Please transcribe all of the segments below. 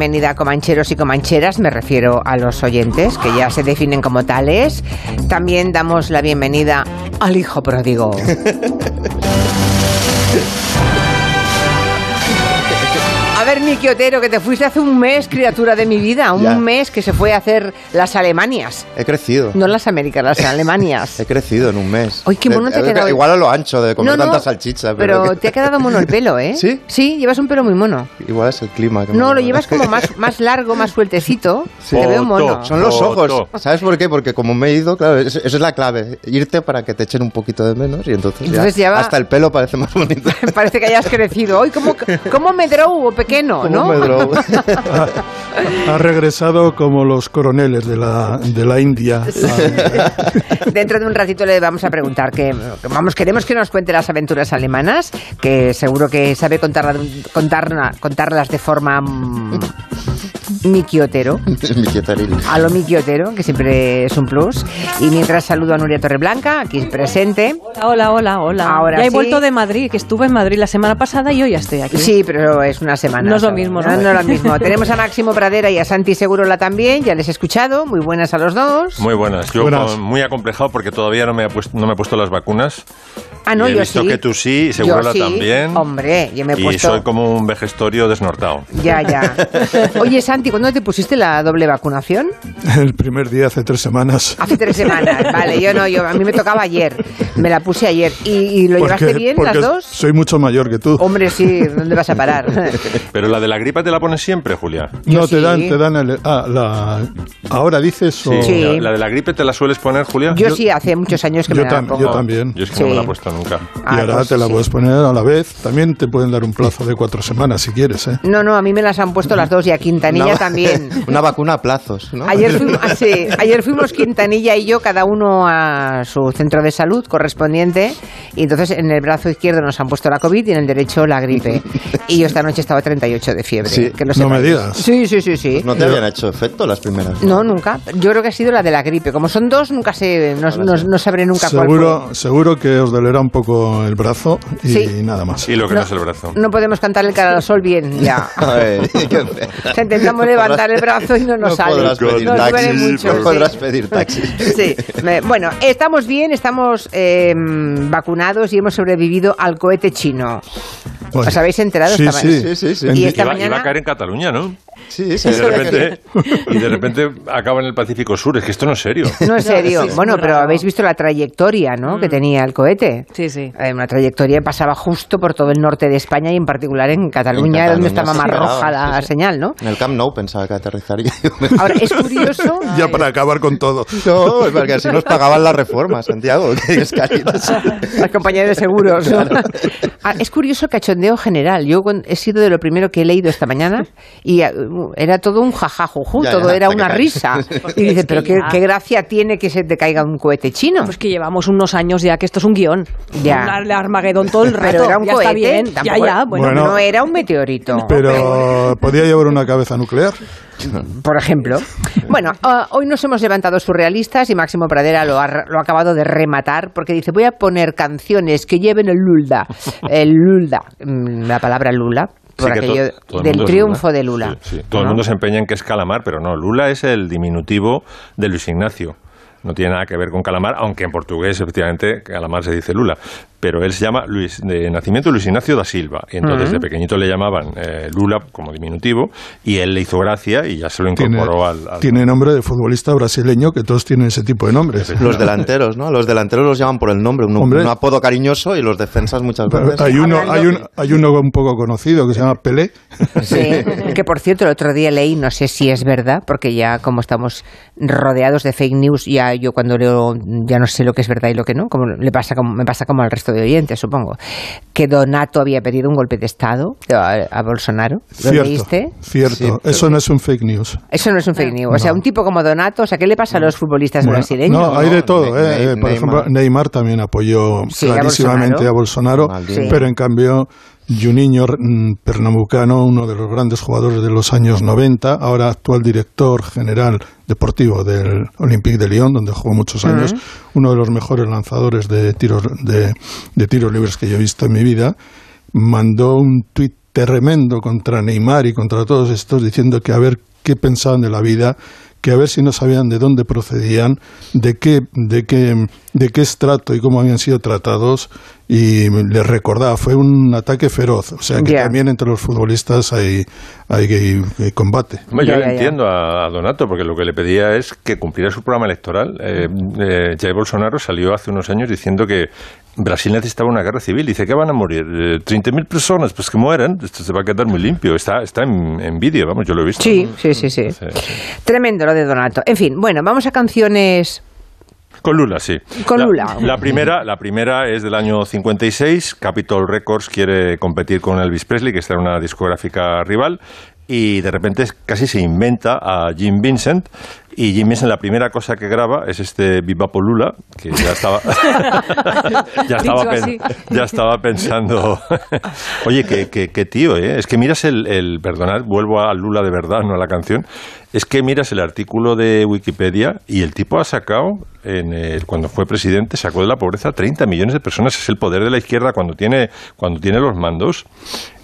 bienvenida a comancheros y comancheras, me refiero a los oyentes, que ya se definen como tales. También damos la bienvenida al hijo pródigo. Miki Otero, que te fuiste hace un mes, criatura de mi vida, un Ya. mes que se fue a hacer las Alemanias. He crecido. No las Américas, las Alemanias. He crecido en un mes. Ay, qué mono te ha Eh, quedado Igual a lo ancho de comer No, no, tanta salchicha. Pero, Pero, te ha quedado mono el pelo, ¿eh? ¿Sí? Sí, llevas un pelo muy mono. Igual es el clima. que No, lo llevas como más, más largo, más sueltecito. Sí. Te veo mono. Son los ojos. ¿Sabes por qué? Porque como me he ido, claro, es- esa es la clave. Irte para que te echen un poquito de menos y entonces, Entonces ya va- hasta el pelo parece más bonito. Parece que hayas crecido. Hoy, ¿cómo, cómo me drogo pequeño, Como no? Ha regresado como los coroneles de la, de la India. Dentro de un ratito le vamos a preguntar que, vamos, queremos que nos cuente las aventuras alemanas, que seguro que sabe contarla- contarla- contarlas de forma mm, miquiotero. Mi quietaril. A lo miquiotero, que siempre es un plus. Y mientras saludo a Nuria Torreblanca, aquí presente. Hola, hola, hola. Ahora ya he sí. vuelto de Madrid, que estuve en Madrid la semana pasada y hoy ya estoy aquí. Sí, pero es una semana. No es lo mismo, ¿no? No, no es lo mismo. Tenemos a Máximo Pradera y a Santi Segurola también, ya les he escuchado. Muy buenas a los dos. Muy buenas. Yo Buenas. muy acomplejado porque todavía no me, ha puesto, no me he puesto las vacunas. ah, no, Y he yo visto sí. que tú sí, y Segurola sí. también. Hombre, yo me he y puesto... soy como un vejestorio desnortado. Ya, ya. Oye, Santi, ¿cuándo te pusiste la doble vacunación? El primer día hace tres semanas. Hace tres semanas. Vale, yo no, yo a mí me tocaba ayer. Me la puse ayer. ¿Y, y lo llevaste bien porque las dos? Soy mucho mayor que tú. Hombre, sí, ¿dónde vas a parar? Pero la de la gripa te la pones siempre, Julia. yo no, te sí. dan, te dan el- ah, la, ahora dices o Sí. Sí. La, la de la gripe te la sueles poner, Julia. Yo sí, hace muchos años que yo, me la pongo. yo también. Yo es que Sí. no me la he puesto nunca. Ah, y ahora pues te la sí. puedes poner a la vez. También te pueden dar un plazo de cuatro semanas si quieres, ¿eh? No, no, a mí me las han puesto las dos y a Quintanilla también. Una vacuna a plazos, ¿no? Ayer fuimos, ah, sí, ayer fuimos Quintanilla y yo, cada uno a su centro de salud correspondiente, y entonces en el brazo izquierdo nos han puesto la COVID y en el derecho la gripe. Y yo esta noche estaba a 38 de fiebre. Sí. que No me digas. Sí, sí, sí, sí. ¿No te habían hecho efecto las primeras? No, nunca. Yo creo que ha sido la de la gripe. Como son dos, nunca se, no, no- no sabré nunca cuál Seguro, fue. seguro que os dolerá un poco el brazo y Sí. nada más. Y lo que no, es el brazo. No podemos cantar el cara al sol bien, ya. Qué feo. O sea, intentamos levantar el brazo y no nos No sale. podrás pedir Nos duele taxi. mucho, no sí. podrás pedir taxi. Sí, bueno, estamos bien, estamos eh, vacunados y hemos sobrevivido al cohete chino. Bueno. ¿Os habéis enterado Sí, esta sí. mañana? Sí, sí, Y esta Iba, mañana- iba a caer en Cataluña, ¿no? Sí, sí. Y de repente, y de repente acaba en el Pacífico Sur. Es que esto no es serio. No, en serio. sí, es bueno, pero raro. habéis visto la trayectoria ¿no? que tenía el cohete. Sí, sí. Eh, Una trayectoria que pasaba justo por todo el norte de España y en particular en Cataluña, En donde Cataluña, estaba más roja la sí, sí. señal, ¿no? En el Camp Nou pensaba que aterrizaría. Ahora, es curioso... Ya para acabar con todo. No, es porque así nos pagaban la reforma, Santiago. Que es. Las compañías de seguros. ¿no? Ah, es curioso el cachondeo general. Yo he sido de lo primero que he leído esta mañana y ah, era todo un jajajujú, Ya, todo ya, era una risa. Y dice, pero que qué, qué gracia tiene que se te caiga un cohete chino. Pues que llevamos unos años ya que esto es un guion. Ya. Un Armagedón todo el rato. Pero era un ya cohete. está bien. Ya, ya. Bueno, Bueno. no era un meteorito. Pero podía llevar una cabeza nuclear. Por ejemplo. Bueno, ah, hoy nos hemos levantado surrealistas y Máximo Pradera lo ha, lo ha acabado de rematar porque dice, voy a poner canciones que lleven el lulda. El lulda, mm, la palabra lula, por Sí, que to- aquello todo el del triunfo de Lula. Sí, sí. Todo el mundo se empeña en que es calamar, pero no. Lula es el diminutivo de Luis Ignacio. No tiene nada que ver con calamar, aunque en portugués, efectivamente, calamar se dice Lula. Pero él se llama Luis, de nacimiento Luis Ignacio da Silva. Y entonces de pequeñito le llamaban eh, Lula como diminutivo. Y él le hizo gracia y ya se lo Tiene, incorporó al. al- tiene nombre de futbolista brasileño, que todos tienen ese tipo de nombres. Los delanteros, ¿no? Los delanteros los llaman por el nombre, un, Hombre. un apodo cariñoso y los defensas muchas Pero veces. hay uno, hay, un, hay uno un poco conocido que se llama Pelé. Sí, que por cierto el otro día leí, no sé si es verdad, porque ya como estamos rodeados de fake news, ya yo cuando leo ya no sé lo que es verdad y lo que no, como le pasa como me pasa como al resto de oyentes, supongo, que Donato había pedido un golpe de estado a, a Bolsonaro. ¿Lo Cierto, leíste? cierto. Sí, Eso no es un fake news. Eso no es un fake news. O sea, un tipo como Donato, o sea, ¿qué le pasa a los futbolistas Bueno, brasileños? no, hay de todo. Ne- eh. Ne- Por Neymar. ejemplo, Neymar también apoyó Sí, a clarísimamente a Bolsonaro, Maldini. pero en cambio Juninho mm, Pernambucano, uno de los grandes jugadores de los años 90, ahora actual director general deportivo del Olympique de Lyon, donde jugó muchos años, uno de los mejores lanzadores de tiros de, de tiros libres que yo he visto en mi vida, mandó un tuit tremendo contra Neymar y contra todos estos, diciendo que a ver qué pensaban de la vida, que a ver si no sabían de dónde procedían, de qué, de qué, de qué estrato y cómo habían sido tratados, y les recordaba, fue un ataque feroz. O sea que también entre los futbolistas hay, hay, hay- hay combate. Ya, yo entiendo a, a Donato, porque lo que le pedía es que cumpliera su programa electoral. Eh, eh, Jair Bolsonaro salió hace unos años diciendo que Brasil necesitaba una guerra civil. Dice que van a morir eh, 30.000 personas, pues que mueran. Esto se va a quedar muy limpio. Está, está en, en vídeo, vamos, yo lo he visto. Sí, sí, sí, sí. Tremendo lo de Donato. En fin, bueno, vamos a canciones. Con Lula, sí. Con La- Lula. La primera, la primera es del año 56. Capitol Records quiere competir con Elvis Presley, que está en una discográfica rival. Y de repente casi se inventa a Jim Vincent. Y Jim Vincent, la primera cosa que graba es este Viva por Lula, que ya estaba, ya, estaba pen- ya estaba pensando. Oye, qué, qué- qué tío, ¿eh? Es que miras el, el. Perdonad, vuelvo a Lula de verdad, no a la canción. Es que miras el artículo de Wikipedia y el tipo ha sacado, en el- cuando fue presidente, sacó de la pobreza 30 millones de personas. Es el poder de la izquierda cuando tiene, cuando tiene los mandos.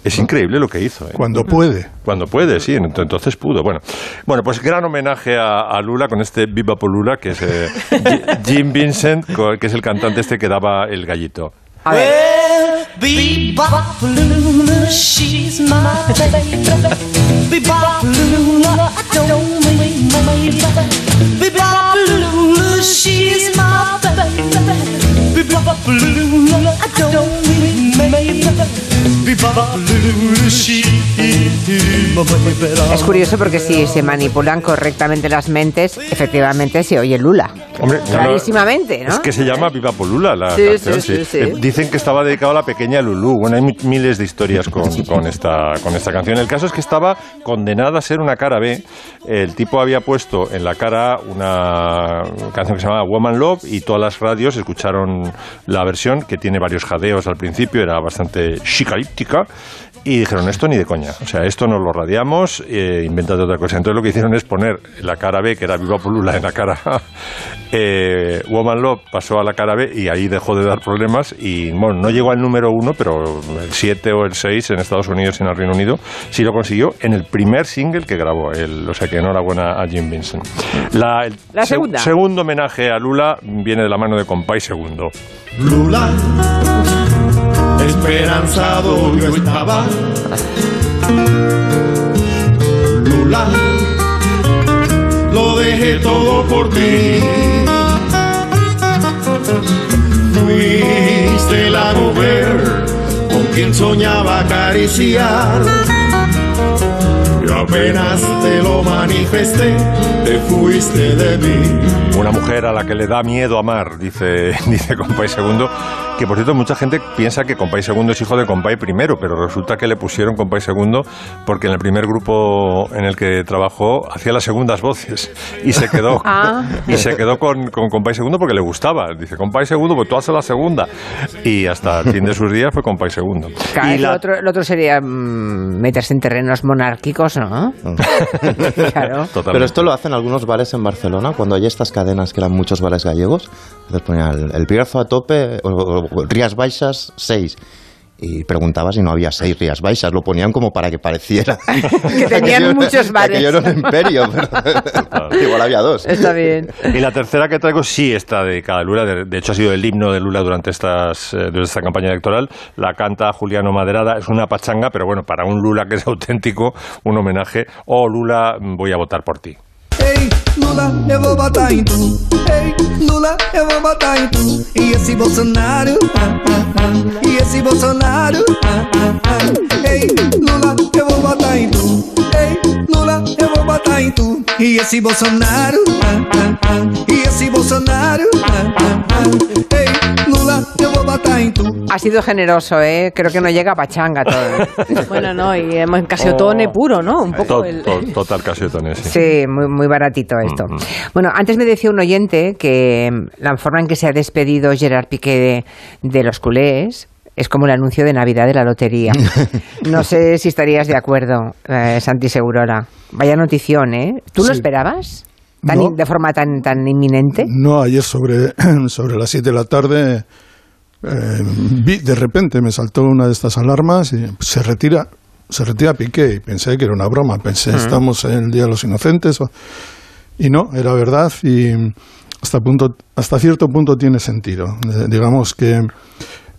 Es increíble lo que hizo. ¿eh? Cuando puede. Cuando puede, sí, ent- entonces pudo. Bueno, bueno pues gran homenaje a, a Lula con este Viva por Lula, que es eh, Ji- Jim Vincent, que es el cantante este que daba el gallito. A ver. Bebop Lula, she's my baby. Bebop Lula, I don't mean my baby. Bebop She's my baby. Lula, I don't mean she's my baby. Es curioso porque si se manipulan correctamente las mentes, efectivamente se oye Lula. Hombre, Clarísimamente, ¿no? Es que se llama Viva por Lula la Sí, canción, sí, sí, sí. Eh, Dicen que estaba dedicado a la pequeña Lulú. Bueno, hay mi- miles de historias con, con esta, con esta canción. El caso es que estaba condenada a ser una cara B. El tipo había puesto en la cara una canción que se llamaba Woman Love y todas las radios escucharon la versión que tiene varios jadeos al principio, era bastante chicalíptica. Y dijeron, esto ni de coña. O sea, esto no lo radiamos, eh, invéntate otra cosa. Entonces lo que hicieron es poner la cara B, que era Viva por Lula, en la cara A. Eh, Woman Love pasó a la cara B y ahí dejó de dar problemas. Y bueno, no llegó al número uno, pero el 7 o el 6 en Estados Unidos y en el Reino Unido sí lo consiguió en el primer single que grabó. El, o sea que enhorabuena a Jim Vincent. La, el La seg- segunda. segundo homenaje a Lula viene de la mano de Compay Segundo. Lula, esperanzado yo estaba. Lula, lo dejé todo por ti. Fuiste la mujer con quien soñaba acariciar. Apenas te lo manifesté, te fuiste de mí. Una mujer a la que le da miedo amar, dice, dice Compay Segundo. Que por cierto, mucha gente piensa que Compay Segundo es hijo de Compay primero, pero resulta que le pusieron Compay Segundo porque en el primer grupo en el que trabajó hacía las segundas voces y se quedó, Ah. y se quedó con, con Compay Segundo porque le gustaba. Dice Compay Segundo, pues tú haces la segunda. Y hasta el fin de sus días fue Compay Segundo. Claro, Y lo, la- otro, lo otro sería mm, meterse en terrenos monárquicos, ¿no? claro. Pero esto lo hacen algunos bares en Barcelona, cuando hay estas cadenas que eran muchos bares gallegos. Entonces ponían el, el Bierzo a tope, o, o- o Rías Baixas 6. Y preguntaba si no había seis Rías Baixas. Lo ponían como para que pareciera. Que tenían aquello- muchos bares. Aquello era un imperio, pero igual había dos. Está bien. Y la tercera que traigo sí está dedicada a Lula. De, de hecho, ha sido el himno de Lula durante estas, eh, durante esta campaña electoral. La canta Juliano Maderada. Es una pachanga, pero bueno, para un Lula que es auténtico, un homenaje. Oh, Lula, voy a votar por ti. Ei, Lula, eu vou botar em tu. Ei, Lula, eu vou botar em tu. E esse Bolsonaro, ah, ah, ah. E esse Bolsonaro, ah, ah, ah. Ei, Lula, eu vou botar em tu. Ei, Lula, eu vou botar em tu. E esse Bolsonaro, ah, ah, ah. E esse Bolsonaro, ah, ah, ah. Ei, Lula, eu vou botar em tu. Ha sido generoso, ¿eh? Creo que no llega a pachanga todo. Bueno, no, y hemos casiotone puro, ¿no? Un poco To- el... to- total casiotones, sí. Sí, muy, muy baratito esto. Bueno, antes me decía un oyente que mm, la forma en que se ha despedido Gerard Piqué de, de los culés es como el anuncio de Navidad de la lotería. No sé si estarías de acuerdo, eh, Santi Segurola. Vaya notición, ¿eh? ¿Tú lo esperabas? Tan No. in- de forma tan, tan inminente. No, ayer sobre, sobre las 7 de la tarde, eh, vi, de repente me saltó una de estas alarmas y se retira se retira Piqué y pensé que era una broma, pensé, estamos en el Día de los Inocentes, y no, era verdad y hasta, punto, hasta cierto punto tiene sentido. Eh, digamos que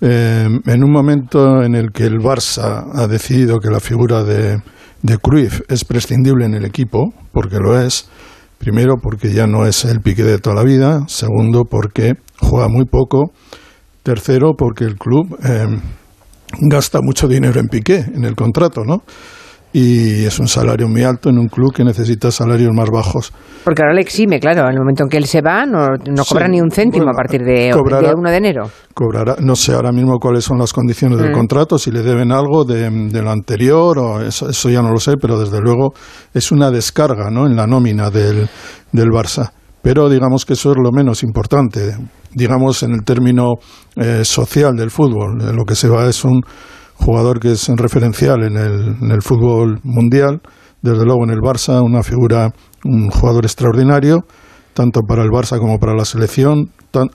eh, en un momento en el que el Barça ha decidido que la figura de, de Cruyff es prescindible en el equipo, porque lo es, primero porque ya no es el pique de toda la vida, segundo porque juega muy poco, tercero porque el club eh, gasta mucho dinero en piqué, en el contrato, ¿no? Y es un salario muy alto en un club que necesita salarios más bajos. Porque ahora le exime, claro, en el momento en que él se va, no, no Sí, cobra ni un céntimo bueno, a partir de, cobrará- de 1 de enero. cobrará, no sé ahora mismo cuáles son las condiciones del Mm. contrato, si le deben algo de, de lo anterior, o eso, eso ya no lo sé, pero desde luego es una descarga ¿no? en la nómina del, del Barça. Pero digamos que eso es lo menos importante. Digamos, en el término eh, social del fútbol, eh, lo que se va es un jugador que es referencial en el, en el fútbol mundial, desde luego en el Barça, una figura, un jugador extraordinario, tanto para el Barça como para la selección. Tan-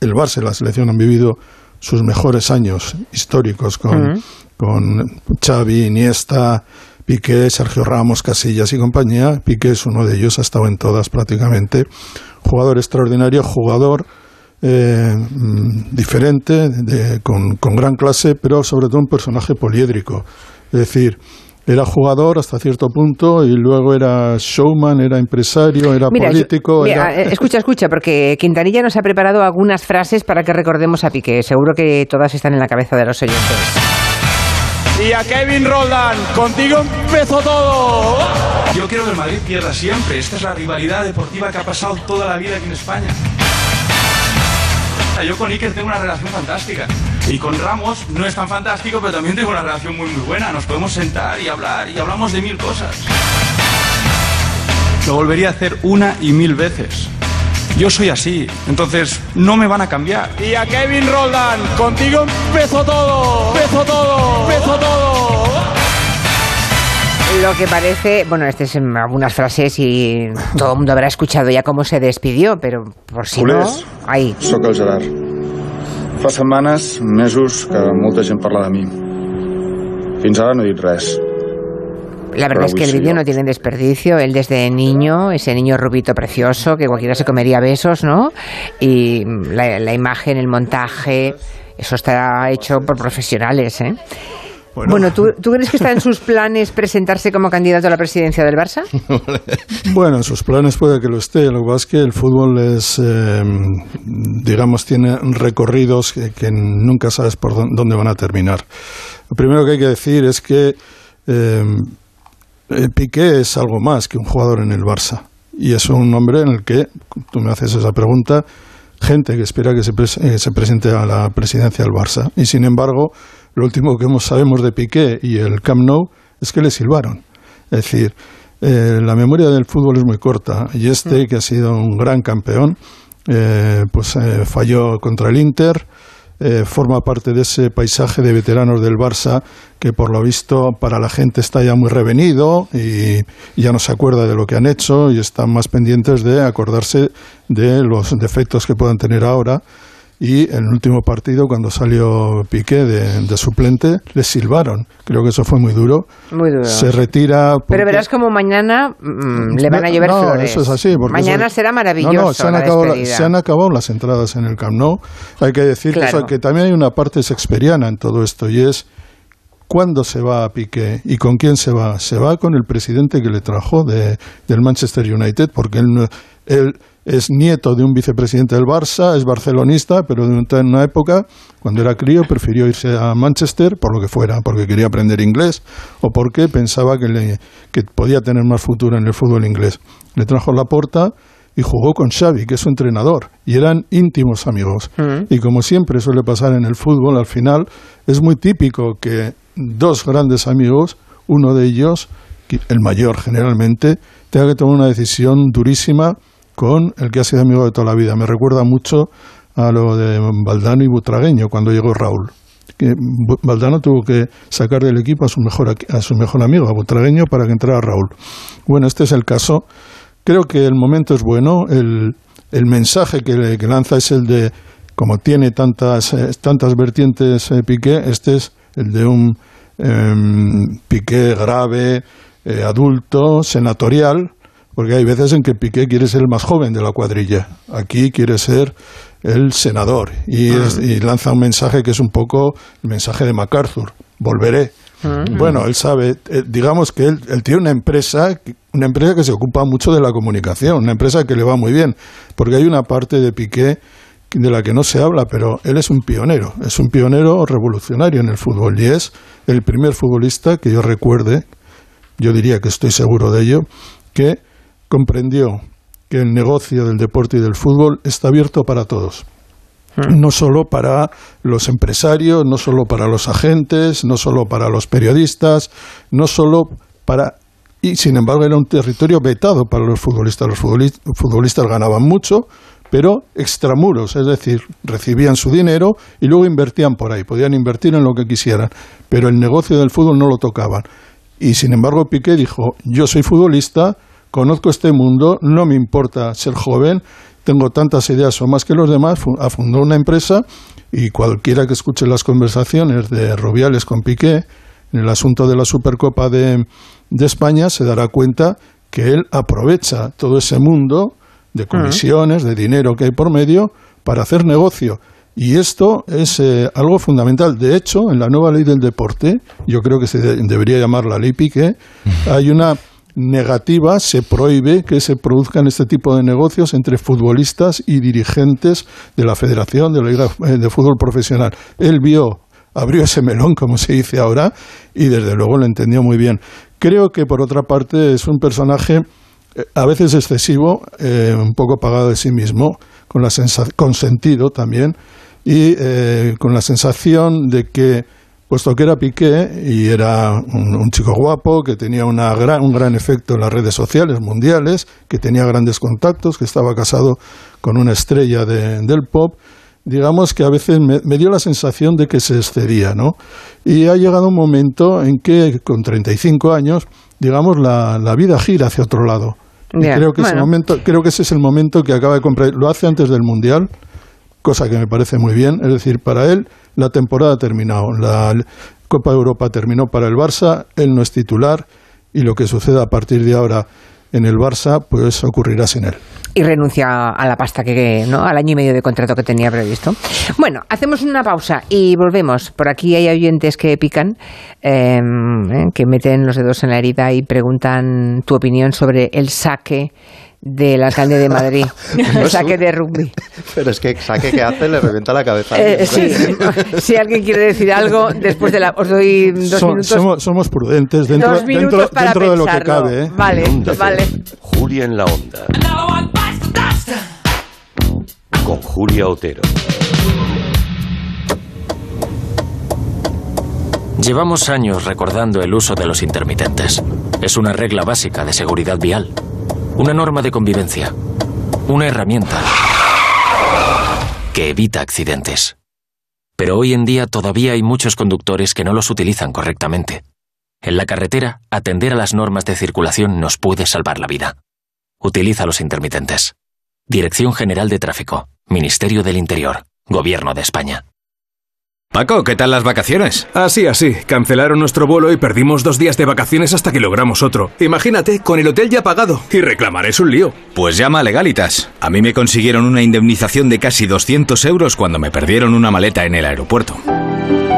el Barça y la selección han vivido sus mejores años históricos con, Ujú. con Xavi, Iniesta, Piqué, Sergio Ramos, Casillas y compañía. Piqué es uno de ellos, ha estado en todas prácticamente. Jugador extraordinario, jugador eh, mm, diferente, de- con, con gran clase, pero sobre todo un personaje poliédrico. Es decir, era jugador hasta cierto punto y luego era showman, era empresario, era Mira, yo- político. mira, era- eh, escucha, escucha, porque Quintanilla nos ha preparado algunas frases para que recordemos a Piqué. Seguro que todas están en la cabeza de los oyentes. Y a Kevin Roldán, contigo empezó todo. Yo quiero que el Madrid pierda siempre. Esta es la rivalidad deportiva que ha pasado toda la vida aquí en España. Yo con Iker tengo una relación fantástica. Y con Ramos no es tan fantástico, pero también tengo una relación muy muy buena. Nos podemos sentar y hablar y hablamos de mil cosas. Lo volvería a hacer una y mil veces. Yo soy así, entonces no me van a cambiar. Y a Kevin Roldán, contigo empezó todo. Empezó todo. Empezó todo. Lo que parece, bueno, estas son algunas frases y todo el mundo habrá escuchado ya cómo se despidió, pero por si Culers, no, ahí. Sóc el Gerard. Fa setmanes, mesos, que molta gent parla de mi. Fins ara no he dit res. La verdad es que el vídeo no tiene desperdicio. Él desde niño, ese niño rubito precioso que cualquiera se comería besos, ¿no? Y la, la imagen, el montaje, eso está hecho por profesionales, ¿eh? Bueno, ¿tú, ¿tú crees que está en sus planes presentarse como candidato a la presidencia del Barça? Bueno, en sus planes puede que lo esté. Lo que pasa es que el fútbol es, eh, digamos, tiene recorridos que, que nunca sabes por dó- dónde van a terminar. Lo primero que hay que decir es que eh, eh, Piqué es algo más que un jugador en el Barça. Y es un hombre en el que, tú me haces esa pregunta, gente que espera que se, pres- eh, se presente a la presidencia del Barça. Y sin embargo, lo último que sabemos de Piqué y el Camp Nou es que le silbaron. Es decir, eh, la memoria del fútbol es muy corta y este, que ha sido un gran campeón, eh, pues eh, falló contra el Inter, eh, forma parte de ese paisaje de veteranos del Barça que por lo visto para la gente está ya muy revenido y ya no se acuerda de lo que han hecho y están más pendientes de acordarse de los defectos que puedan tener ahora. Y en el último partido, cuando salió Piqué de, de suplente, le silbaron. Creo que eso fue muy duro. Muy duro. Se retira. Pero verás como mañana mm, le van a no, llover no, flores. eso es así. mañana será maravilloso. No, no, se han, la acabado, la- despedida. se han acabado las entradas en el Camp Nou. Hay que decir que, Claro. eso- que también hay una parte shakespeariana en todo esto y es ¿cuándo se va a Piqué y con quién se va? Se va con el presidente que le trajo de, del Manchester United porque él, él es nieto de un vicepresidente del Barça, es barcelonista, pero en una época, cuando era crío, prefirió irse a Manchester por lo que fuera, porque quería aprender inglés o porque pensaba que, le- que podía tener más futuro en el fútbol inglés. Le trajo la porta y jugó con Xavi, que es su entrenador, y eran íntimos amigos. Y como siempre suele pasar en el fútbol, al final es muy típico que dos grandes amigos, uno de ellos, el mayor generalmente, tenga que tomar una decisión durísima con el que ha sido amigo de toda la vida. Me recuerda mucho a lo de Valdano y Butragueño cuando llegó Raúl. Que Valdano tuvo que sacar del equipo a su mejor a su mejor amigo, a Butragueño, para que entrara Raúl. Bueno, este es el caso. Creo que el momento es bueno. El, el mensaje que, le- que lanza es el de, como tiene tantas, eh, tantas vertientes eh, Piqué, este es el de un em, Piqué grave, eh, adulto, senatorial, porque hay veces en que Piqué quiere ser el más joven de la cuadrilla. Aquí quiere ser el senador y, es- y lanza un mensaje que es un poco el mensaje de MacArthur. Volveré. Bueno, él sabe, eh, digamos que él, él tiene una empresa, una empresa que se ocupa mucho de la comunicación, una empresa que le va muy bien, porque hay una parte de Piqué de la que no se habla, pero él es un pionero, es un pionero revolucionario en el fútbol y es el primer futbolista que yo recuerde, yo diría que estoy seguro de ello, que comprendió que el negocio del deporte y del fútbol está abierto para todos. No solo para los empresarios, no solo para los agentes, no solo para los periodistas, no solo para... Y sin embargo era un territorio vetado para los futbolistas. Los futbolis- futbolistas ganaban mucho, pero extramuros, es decir, recibían su dinero y luego invertían por ahí, podían invertir en lo que quisieran, pero el negocio del fútbol no lo tocaban. Y sin embargo Piqué dijo, yo soy futbolista, conozco este mundo, no me importa ser joven, tengo tantas ideas o más que los demás, fu- fundó una empresa y cualquiera que escuche las conversaciones de Rubiales con Piqué en el asunto de la Supercopa de, de España se dará cuenta que él aprovecha todo ese mundo de comisiones, de dinero que hay por medio para hacer negocio. Y esto es eh, algo fundamental. De hecho, en la nueva ley del deporte, yo creo que se de- debería llamar la ley Piqué, hay una negativa, se prohíbe que se produzcan este tipo de negocios entre futbolistas y dirigentes de la Federación de la Liga de Fútbol Profesional. Él vio, abrió ese melón, como se dice ahora, y desde luego lo entendió muy bien. Creo que, por otra parte, es un personaje eh, a veces excesivo, eh, un poco pagado de sí mismo, con, la con sentido también, y eh, con la sensación de que, puesto que era Piqué y era un, un chico guapo, que tenía una gran, un gran efecto en las redes sociales mundiales, que tenía grandes contactos, que estaba casado con una estrella de- del pop, digamos que a veces me, me dio la sensación de que se excedía, ¿no? Y ha llegado un momento en que, con 35 años, digamos, la, la vida gira hacia otro lado. Y Ya, creo que ese bueno. momento, creo que ese es el momento que acaba de comprar. Lo hace antes del mundial, cosa que me parece muy bien. Es decir, para él la temporada ha terminado. La Copa de Europa terminó para el Barça. Él no es titular y lo que suceda a partir de ahora en el Barça, pues ocurrirá sin él. y renuncia a la pasta que, ¿no? Al año y medio de contrato que tenía previsto. Bueno, hacemos una pausa y volvemos. Por aquí hay oyentes que pican, eh, eh, que meten los dedos en la herida y preguntan tu opinión sobre el saque del alcalde de Madrid. No saque un- de rugby. Pero es que saque que hace le revienta la cabeza. a Eh, sí, si alguien quiere decir algo, después de la... Os doy dos So- minutos. somos, somos prudentes dentro, dos minutos dentro, para dentro de lo que cabe. ¿eh? Vale, vale. Julia en la onda. Con Julia Otero. Llevamos años recordando el uso de los intermitentes. Es una regla básica de seguridad vial, una norma de convivencia, una herramienta que evita accidentes. Pero hoy en día todavía hay muchos conductores que no los utilizan correctamente. En la carretera, atender a las normas de circulación nos puede salvar la vida. Utiliza los intermitentes. Dirección General de Tráfico, Ministerio del Interior, Gobierno de España. Paco, ¿qué tal las vacaciones? Así, así. Cancelaron nuestro vuelo y perdimos dos días de vacaciones hasta que logramos otro. Imagínate, con el hotel ya pagado. Y reclamar es un lío. Pues llama a Legalitas. A mí me consiguieron una indemnización de casi 200 euros cuando me perdieron una maleta en el aeropuerto.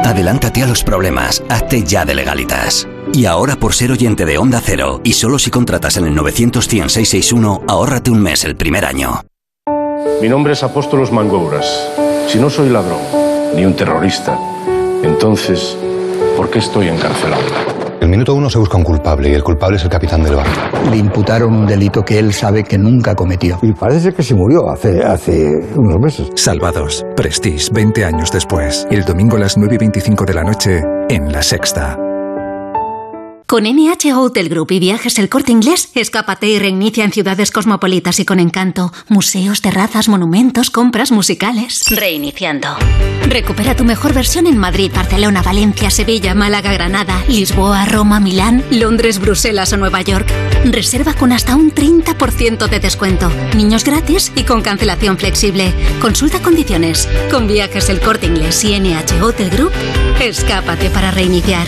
Adelántate a los problemas, hazte ya de legalitas. Y ahora por ser oyente de Onda Cero, y solo si contratas en el 900-100-661, ahórrate un mes el primer año. Mi nombre es Apóstolos Mangouras. Si no soy ladrón, ni un terrorista, entonces, ¿por qué estoy encarcelado? El minuto uno se busca un culpable y el culpable es el capitán del barco. Le imputaron un delito que él sabe que nunca cometió. Y parece que se murió hace, hace unos meses. Salvados, Prestige, 20 años después. El domingo a las 9 y 25 de la noche, en La Sexta. Con NH Hotel Group y Viajes El Corte Inglés, escápate y reinicia en ciudades cosmopolitas y con encanto. Museos, terrazas, monumentos, compras musicales. Reiniciando. Recupera tu mejor versión en Madrid, Barcelona, Valencia, Sevilla, Málaga, Granada, Lisboa, Roma, Milán, Londres, Bruselas o Nueva York. Reserva con hasta un 30% de descuento. Niños gratis y con cancelación flexible. Consulta condiciones. Con Viajes El Corte Inglés y NH Hotel Group, escápate para reiniciar.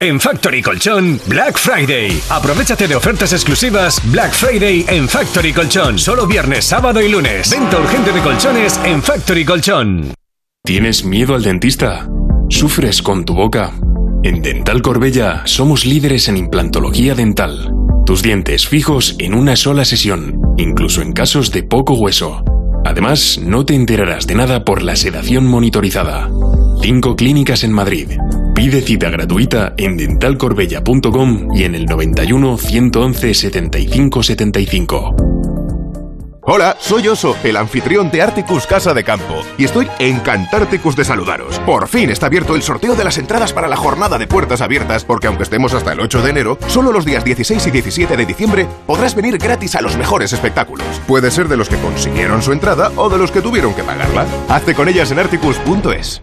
En Factory Colchón, Black Friday. Aprovechate de ofertas exclusivas Black Friday en Factory Colchón. Solo viernes, sábado y lunes. Venta urgente de colchones en Factory Colchón. ¿Tienes miedo al dentista? ¿Sufres con tu boca? En Dental Corbella somos líderes en implantología dental. Tus dientes fijos en una sola sesión, incluso en casos de poco hueso. Además, no te enterarás de nada por la sedación monitorizada. Cinco clínicas en Madrid. Pide cita gratuita en dentalcorbella.com y en el 91 111 75 75. Hola, soy Oso, el anfitrión de Articus Casa de Campo, y estoy encantárticus de saludaros. Por fin está abierto el sorteo de las entradas para la jornada de puertas abiertas, porque aunque estemos hasta el 8 de enero, solo los días 16 y 17 de diciembre podrás venir gratis a los mejores espectáculos. Puede ser de los que consiguieron su entrada o de los que tuvieron que pagarla. Hazte con ellas en articus.es.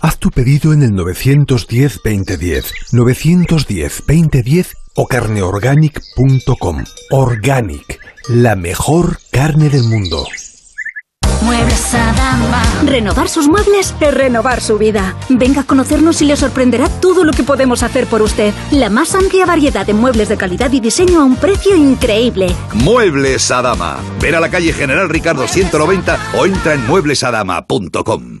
Haz tu pedido en el 910-2010, 910-2010 o carneorganic.com. Organic, la mejor carne del mundo. Muebles Adama. Renovar sus muebles es renovar su vida. Venga a conocernos y le sorprenderá todo lo que podemos hacer por usted. La más amplia variedad de muebles de calidad y diseño a un precio increíble. Muebles Adama. Ver a la calle General Ricardo 190 o entra en mueblesadama.com.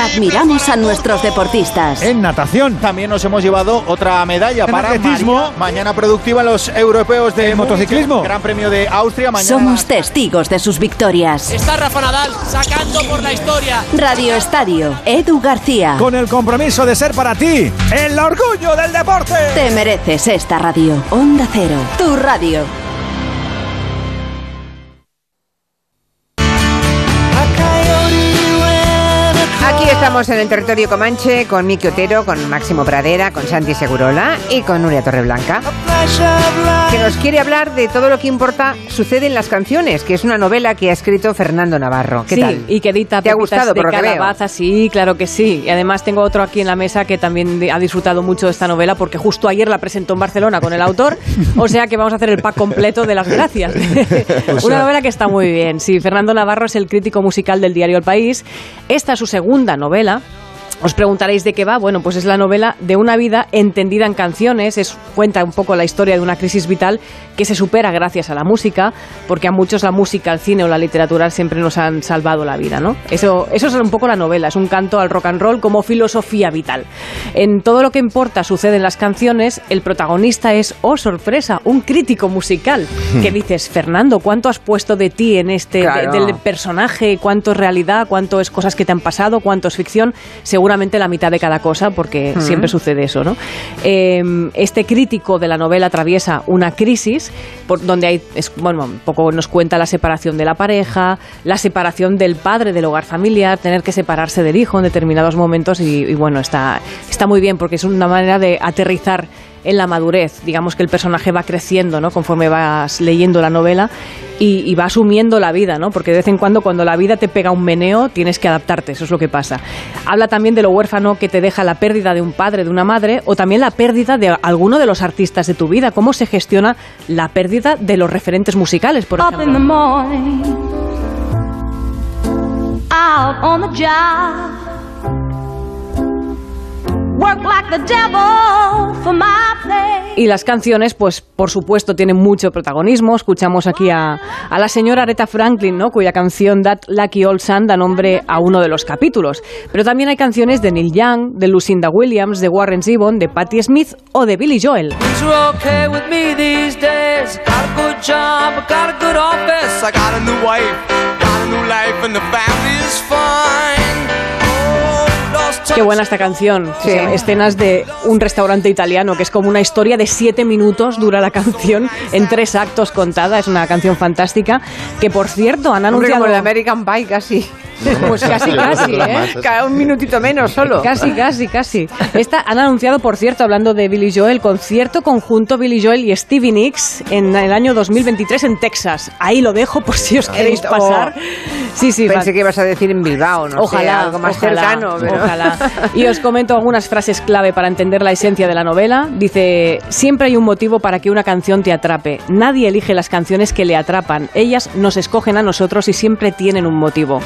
Admiramos a nuestros deportistas. En natación también nos hemos llevado otra medalla para atletismo. Mañana productiva en los europeos de motociclismo. Gran premio de Austria mañana. Somos testigos de sus victorias. Está Rafa Nadal sacando por la historia. Radio Estadio, Edu García. Con el compromiso de ser para ti el orgullo del deporte. Te mereces esta radio. Onda Cero, tu radio. Estamos en el territorio Comanche con Miki Otero, con Máximo Pradera, con Santi Segurola y con Nuria Torreblanca, que nos quiere hablar de todo lo que importa sucede en las canciones, que es una novela que ha escrito Fernando Navarro. ¿Qué sí, tal? y que edita ¿Te ha gustado de por lo que veo? calabaza, sí, claro que sí. Y además tengo otro aquí en la mesa que también ha disfrutado mucho de esta novela porque justo ayer la presentó en Barcelona con el autor, o sea que vamos a hacer el pack completo de las gracias. Una novela que está muy bien. Sí, Fernando Navarro es el crítico musical del diario El País. Esta es su segunda novela novela os preguntaréis de qué va. Bueno, pues es la novela de una vida entendida en canciones. Es, cuenta un poco la historia de una crisis vital que se supera gracias a la música, porque a muchos la música, el cine o la literatura siempre nos han salvado la vida, ¿no? Eso, eso es un poco la novela. Es un canto al rock and roll como filosofía vital. En todo lo que importa sucede en las canciones. El protagonista es, oh sorpresa, un crítico musical. Que dices, Fernando, ¿cuánto has puesto de ti en este de- del personaje? ¿Cuánto es realidad? ¿Cuánto es cosas que te han pasado? ¿Cuánto es ficción? Seguramente la mitad de cada cosa, porque siempre sucede eso, ¿no? Eh, este crítico de la novela atraviesa una crisis por donde hay, es- bueno, un poco nos cuenta la separación de la pareja, la separación del padre del hogar familiar, tener que separarse del hijo en determinados momentos y, y bueno, está, está muy bien porque es una manera de aterrizar en la madurez. Digamos que el personaje va creciendo, ¿no? Conforme vas leyendo la novela y, y va asumiendo la vida, ¿no? Porque de vez en cuando, cuando la vida te pega un meneo, tienes que adaptarte. Eso es lo que pasa. Habla también de lo huérfano que te deja la pérdida de un padre, de una madre, o también la pérdida de alguno de los artistas de tu vida. Cómo se gestiona la pérdida de los referentes musicales, por Up in the ejemplo. morning, out on the job. Y las canciones, pues por supuesto, tienen mucho protagonismo. Escuchamos aquí a, a la señora Aretha Franklin, ¿no? cuya canción That Lucky Old Sun da nombre a uno de los capítulos. Pero también hay canciones de Neil Young, de Lucinda Williams, de Warren Zevon, de Patti Smith o de Billy Joel. Qué buena esta canción. Sí. Escenas de un restaurante italiano, que es como una historia de siete minutos, dura la canción, en tres actos contada. Es una canción fantástica. Que por cierto, han Hombre, anunciado. como el American Pie casi. Pues casi, casi, ¿eh? Cada un minutito menos solo. Casi, casi, casi. Esta han anunciado, por cierto, hablando de Billy Joel, concierto conjunto Billy Joel y Stevie Nicks en el año 2023 en Texas. Ahí lo dejo por si os queréis pasar. Sí, sí, Pensé va- que ibas a decir en Bilbao, no sé, ojalá, algo más ojalá, cercano. pero- ojalá. Y os comento algunas frases clave para entender la esencia de la novela. Dice, siempre hay un motivo para que una canción te atrape. Nadie elige las canciones que le atrapan. Ellas nos escogen a nosotros y siempre tienen un motivo.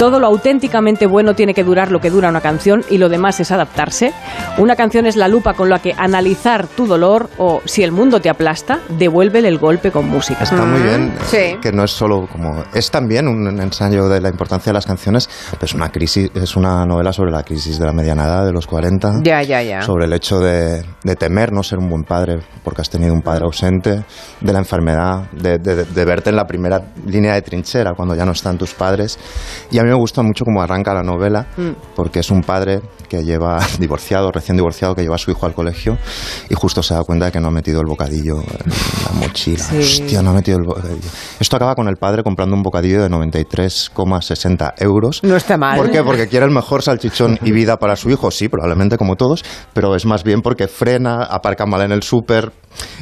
Todo lo auténticamente bueno tiene que durar lo que dura una canción y lo demás es adaptarse. Una canción es la lupa con la que analizar tu dolor o si el mundo te aplasta, devuélvele el golpe con música. Está muy bien, Sí. que no es solo como... Es también un ensayo de la importancia de las canciones, pero es una, crisis, es una novela sobre la crisis de la mediana edad, de los 40. Ya, ya, ya. Sobre el hecho de, de temer no ser un buen padre porque has tenido un padre ausente, de la enfermedad, de, de- de verte en la primera línea de trinchera cuando ya no están tus padres. Y a mí me gusta mucho cómo arranca la novela, porque es un padre que lleva divorciado, recién divorciado, que lleva a su hijo al colegio y justo se da cuenta de que no ha metido el bocadillo en la mochila. Sí. Hostia, no ha metido el bocadillo. Esto acaba con el padre comprando un bocadillo de 93,60 euros. No está mal. ¿Por qué? Porque quiere el mejor salchichón y vida para su hijo, sí, probablemente como todos, pero es más bien porque frena, aparca mal en el súper,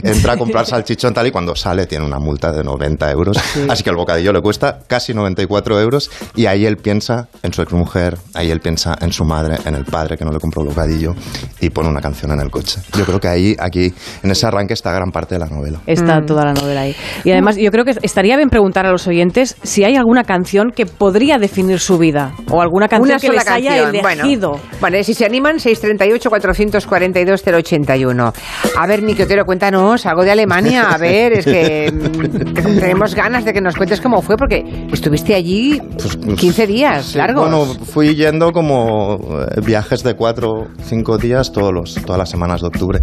entra a comprar salchichón tal y cuando sale tiene una multa de 90 euros. Así que el bocadillo le cuesta casi 94 euros y ahí él piensa en su exmujer, ahí él piensa en su madre, en el padre que no le compró el bocadillo y pone una canción en el coche. Yo creo que ahí, aquí, en ese arranque está gran parte de la novela. Está toda la novela ahí. Y además yo creo que estaría bien preguntar a los oyentes si hay alguna canción que podría definir su vida o alguna canción Una que les haya canción. elegido. Bueno, bueno, si se animan, 638-442-081. A ver, Miki Otero, cuéntanos algo de Alemania. A ver, es que mm, tenemos ganas de que nos cuentes cómo fue, porque estuviste allí 15 días largos. Bueno, fui yendo como eh, viajes de cuatro, cinco días todos los, todas las semanas de octubre.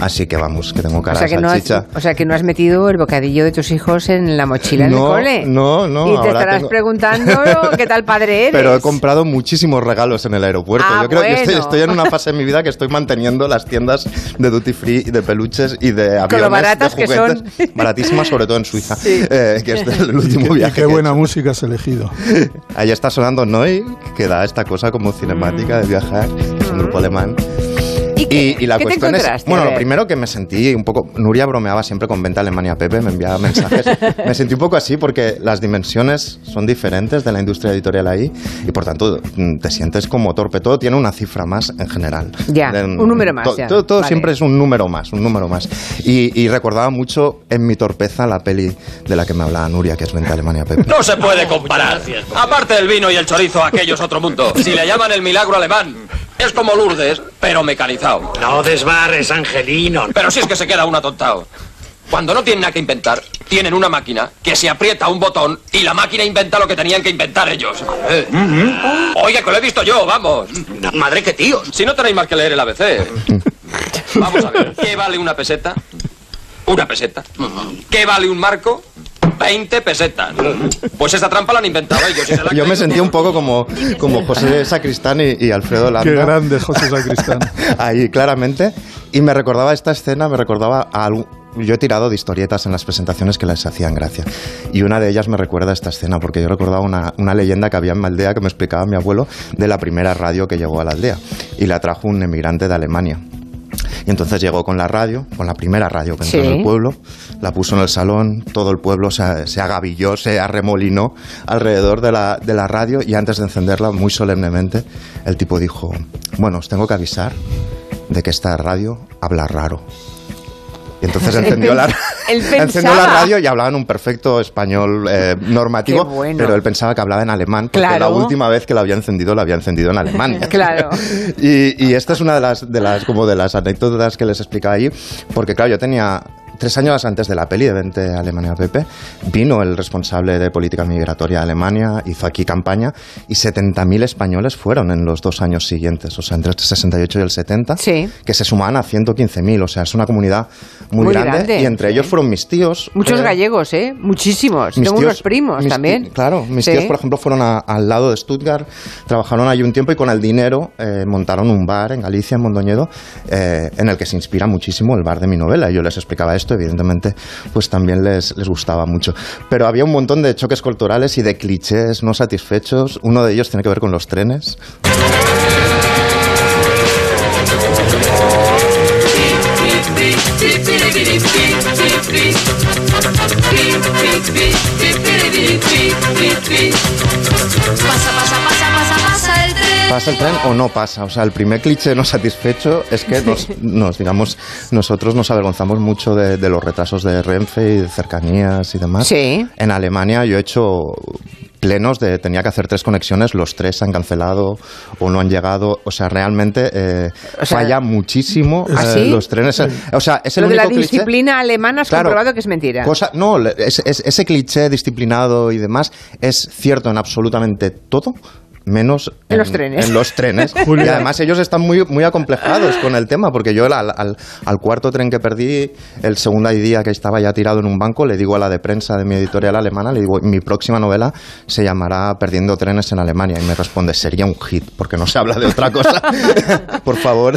Así que vamos, que tengo cara O sea, de que no has, salchicha. o sea, que no has metido el bocadillo de tus hijos en la mochila en el No, cole. no, no, Y te estarás tengo- preguntando qué tal padre eres. Pero he comprado muchísimos regalos en el aeropuerto. Ah, Yo creo que estoy, bueno. estoy en una fase de mi vida que estoy manteniendo las tiendas de duty free, de peluches y de aviones, lo baratas de que son. juguetes. Baratísimas, sobre todo en Suiza, eh, que es el último Y viaje. qué que he buena música has elegido. Ahí está sonando Noi, que da esta cosa como cinemática de viajar, es un grupo alemán. Y, y la qué te cuestión es, encontraste? bueno, lo primero que me sentí un poco, Nuria bromeaba siempre con Venta Alemania Pepe, me enviaba mensajes, me sentí un poco así porque las dimensiones son diferentes de la industria editorial ahí y por tanto te sientes como torpe, todo tiene una cifra más en general. Ya, De- un número más, to- ya. Todo, todo Vale. siempre es un número más, un número más. Y, y recordaba mucho en mi torpeza la peli de la que me hablaba Nuria, que es Venta Alemania Pepe. No se puede comparar. Aparte del vino y el chorizo, aquello es otro mundo. Si le llaman el milagro alemán, es como Lourdes, pero mecanizado. No desbarres, Angelino. Pero si es que se queda un atontado. Cuando no tienen nada que inventar, tienen una máquina que se aprieta un botón y la máquina inventa lo que tenían que inventar ellos. Eh. Oye, que lo he visto yo, vamos. Madre que tío. Si no tenéis más que leer el ABC. Vamos a ver, ¿qué vale una peseta? Una peseta. ¿Qué vale un marco? 20 pesetas. Pues esa trampa la han inventado ellos. la Yo me sentí un poco como, como José Sacristán y, y Alfredo Landa. Qué grande José Sacristán. Ahí, claramente. Y me recordaba esta escena, me recordaba a algún- Yo he tirado de historietas en las presentaciones que les hacían gracia. Y una de ellas me recuerda a esta escena, porque yo recordaba una, una leyenda que había en mi aldea que me explicaba mi abuelo de la primera radio que llegó a la aldea. Y la trajo un emigrante de Alemania. Y entonces llegó con la radio, con la primera radio que entró Sí. en el pueblo, la puso en el salón, todo el pueblo se, se agavilló, se arremolinó alrededor de la, de la radio y antes de encenderla, muy solemnemente, el tipo dijo, bueno, os tengo que avisar de que esta radio habla raro. Y entonces encendió la, encendió la radio y hablaba en un perfecto español eh, normativo, bueno. pero él pensaba que hablaba en alemán, porque Claro. la última vez que la había encendido, la había encendido en alemán. Claro. Y, y esta es una de las, de las, como de las anécdotas que les explicaba allí, porque claro, yo tenía tres años antes de la peli de Vente Alemania Pepe, vino el responsable de política migratoria de Alemania, hizo aquí campaña y 70.000 españoles fueron en los dos años siguientes, o sea, entre el 68 y el 70, que se sumaban a 115.000, o sea, es una comunidad muy, Muy grande, grande, y entre ellos fueron mis tíos. Muchos eh, gallegos, ¿eh? Muchísimos. mis Tengo tíos- unos primos también. claro, mis Sí. tíos, por ejemplo, fueron a- al lado de Stuttgart, trabajaron allí un tiempo y con el dinero eh, montaron un bar en Galicia, en Mondoñedo, eh, en el que se inspira muchísimo el bar de mi novela. Y yo les explicaba esto, evidentemente, pues también les, les gustaba mucho. Pero había un montón de choques culturales y de clichés no satisfechos. Uno de ellos tiene que ver con los trenes. Pasa, pasa, pasa, pasa, el tren. ¿Pasa el tren o no pasa? O sea, el primer cliché no satisfecho es que nos, nos, digamos, nosotros nos avergonzamos mucho de, de los retrasos de Renfe y de cercanías y demás. Sí. En Alemania yo he hecho plenos de tenía que hacer tres conexiones, los tres se han cancelado o no han llegado. O sea, realmente eh, O sea, falla muchísimo ¿Ah, eh, los trenes. O sea, es el Lo de único la cliché. disciplina alemana has Claro. comprobado que es mentira. Cosa, no, le- es- es- ese cliché disciplinado y demás es cierto en absolutamente todo. Menos En los trenes. en los trenes. Y además ellos están muy, muy acomplejados con el tema, porque yo al, al- al cuarto tren que perdí, el segundo día que estaba ya tirado en un banco, le digo a la de prensa de mi editorial alemana, le digo, mi próxima novela se llamará Perdiendo trenes en Alemania. Y me responde, sería un hit, porque no se habla de otra cosa. Por favor.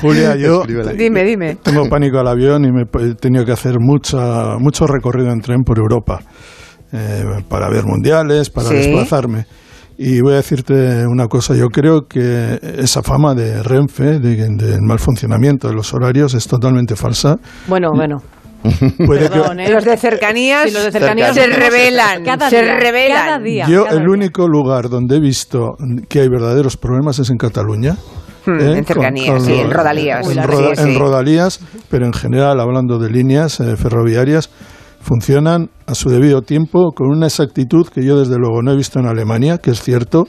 Julia, yo. Dime, dime. tengo pánico al avión y me he tenido que hacer mucha, mucho recorrido en tren por Europa eh, para ver mundiales, para Sí. desplazarme. Y voy a decirte una cosa, yo creo que esa fama de Renfe, de- del mal funcionamiento de los horarios, es totalmente falsa. Bueno, bueno. Puede que- Perdón, ¿eh? Los de cercanías, Sí, los de cercanías se revelan, cada se día, revelan. cada día. Yo cada el día. único lugar donde he visto que hay verdaderos problemas es en Cataluña. Hmm, ¿eh? en cercanías, sí, en rodalías. En, Uy, roda- sí, en sí. rodalías, pero en general, hablando de líneas eh, ferroviarias, funcionan a su debido tiempo con una exactitud que yo desde luego no he visto en Alemania, que es cierto,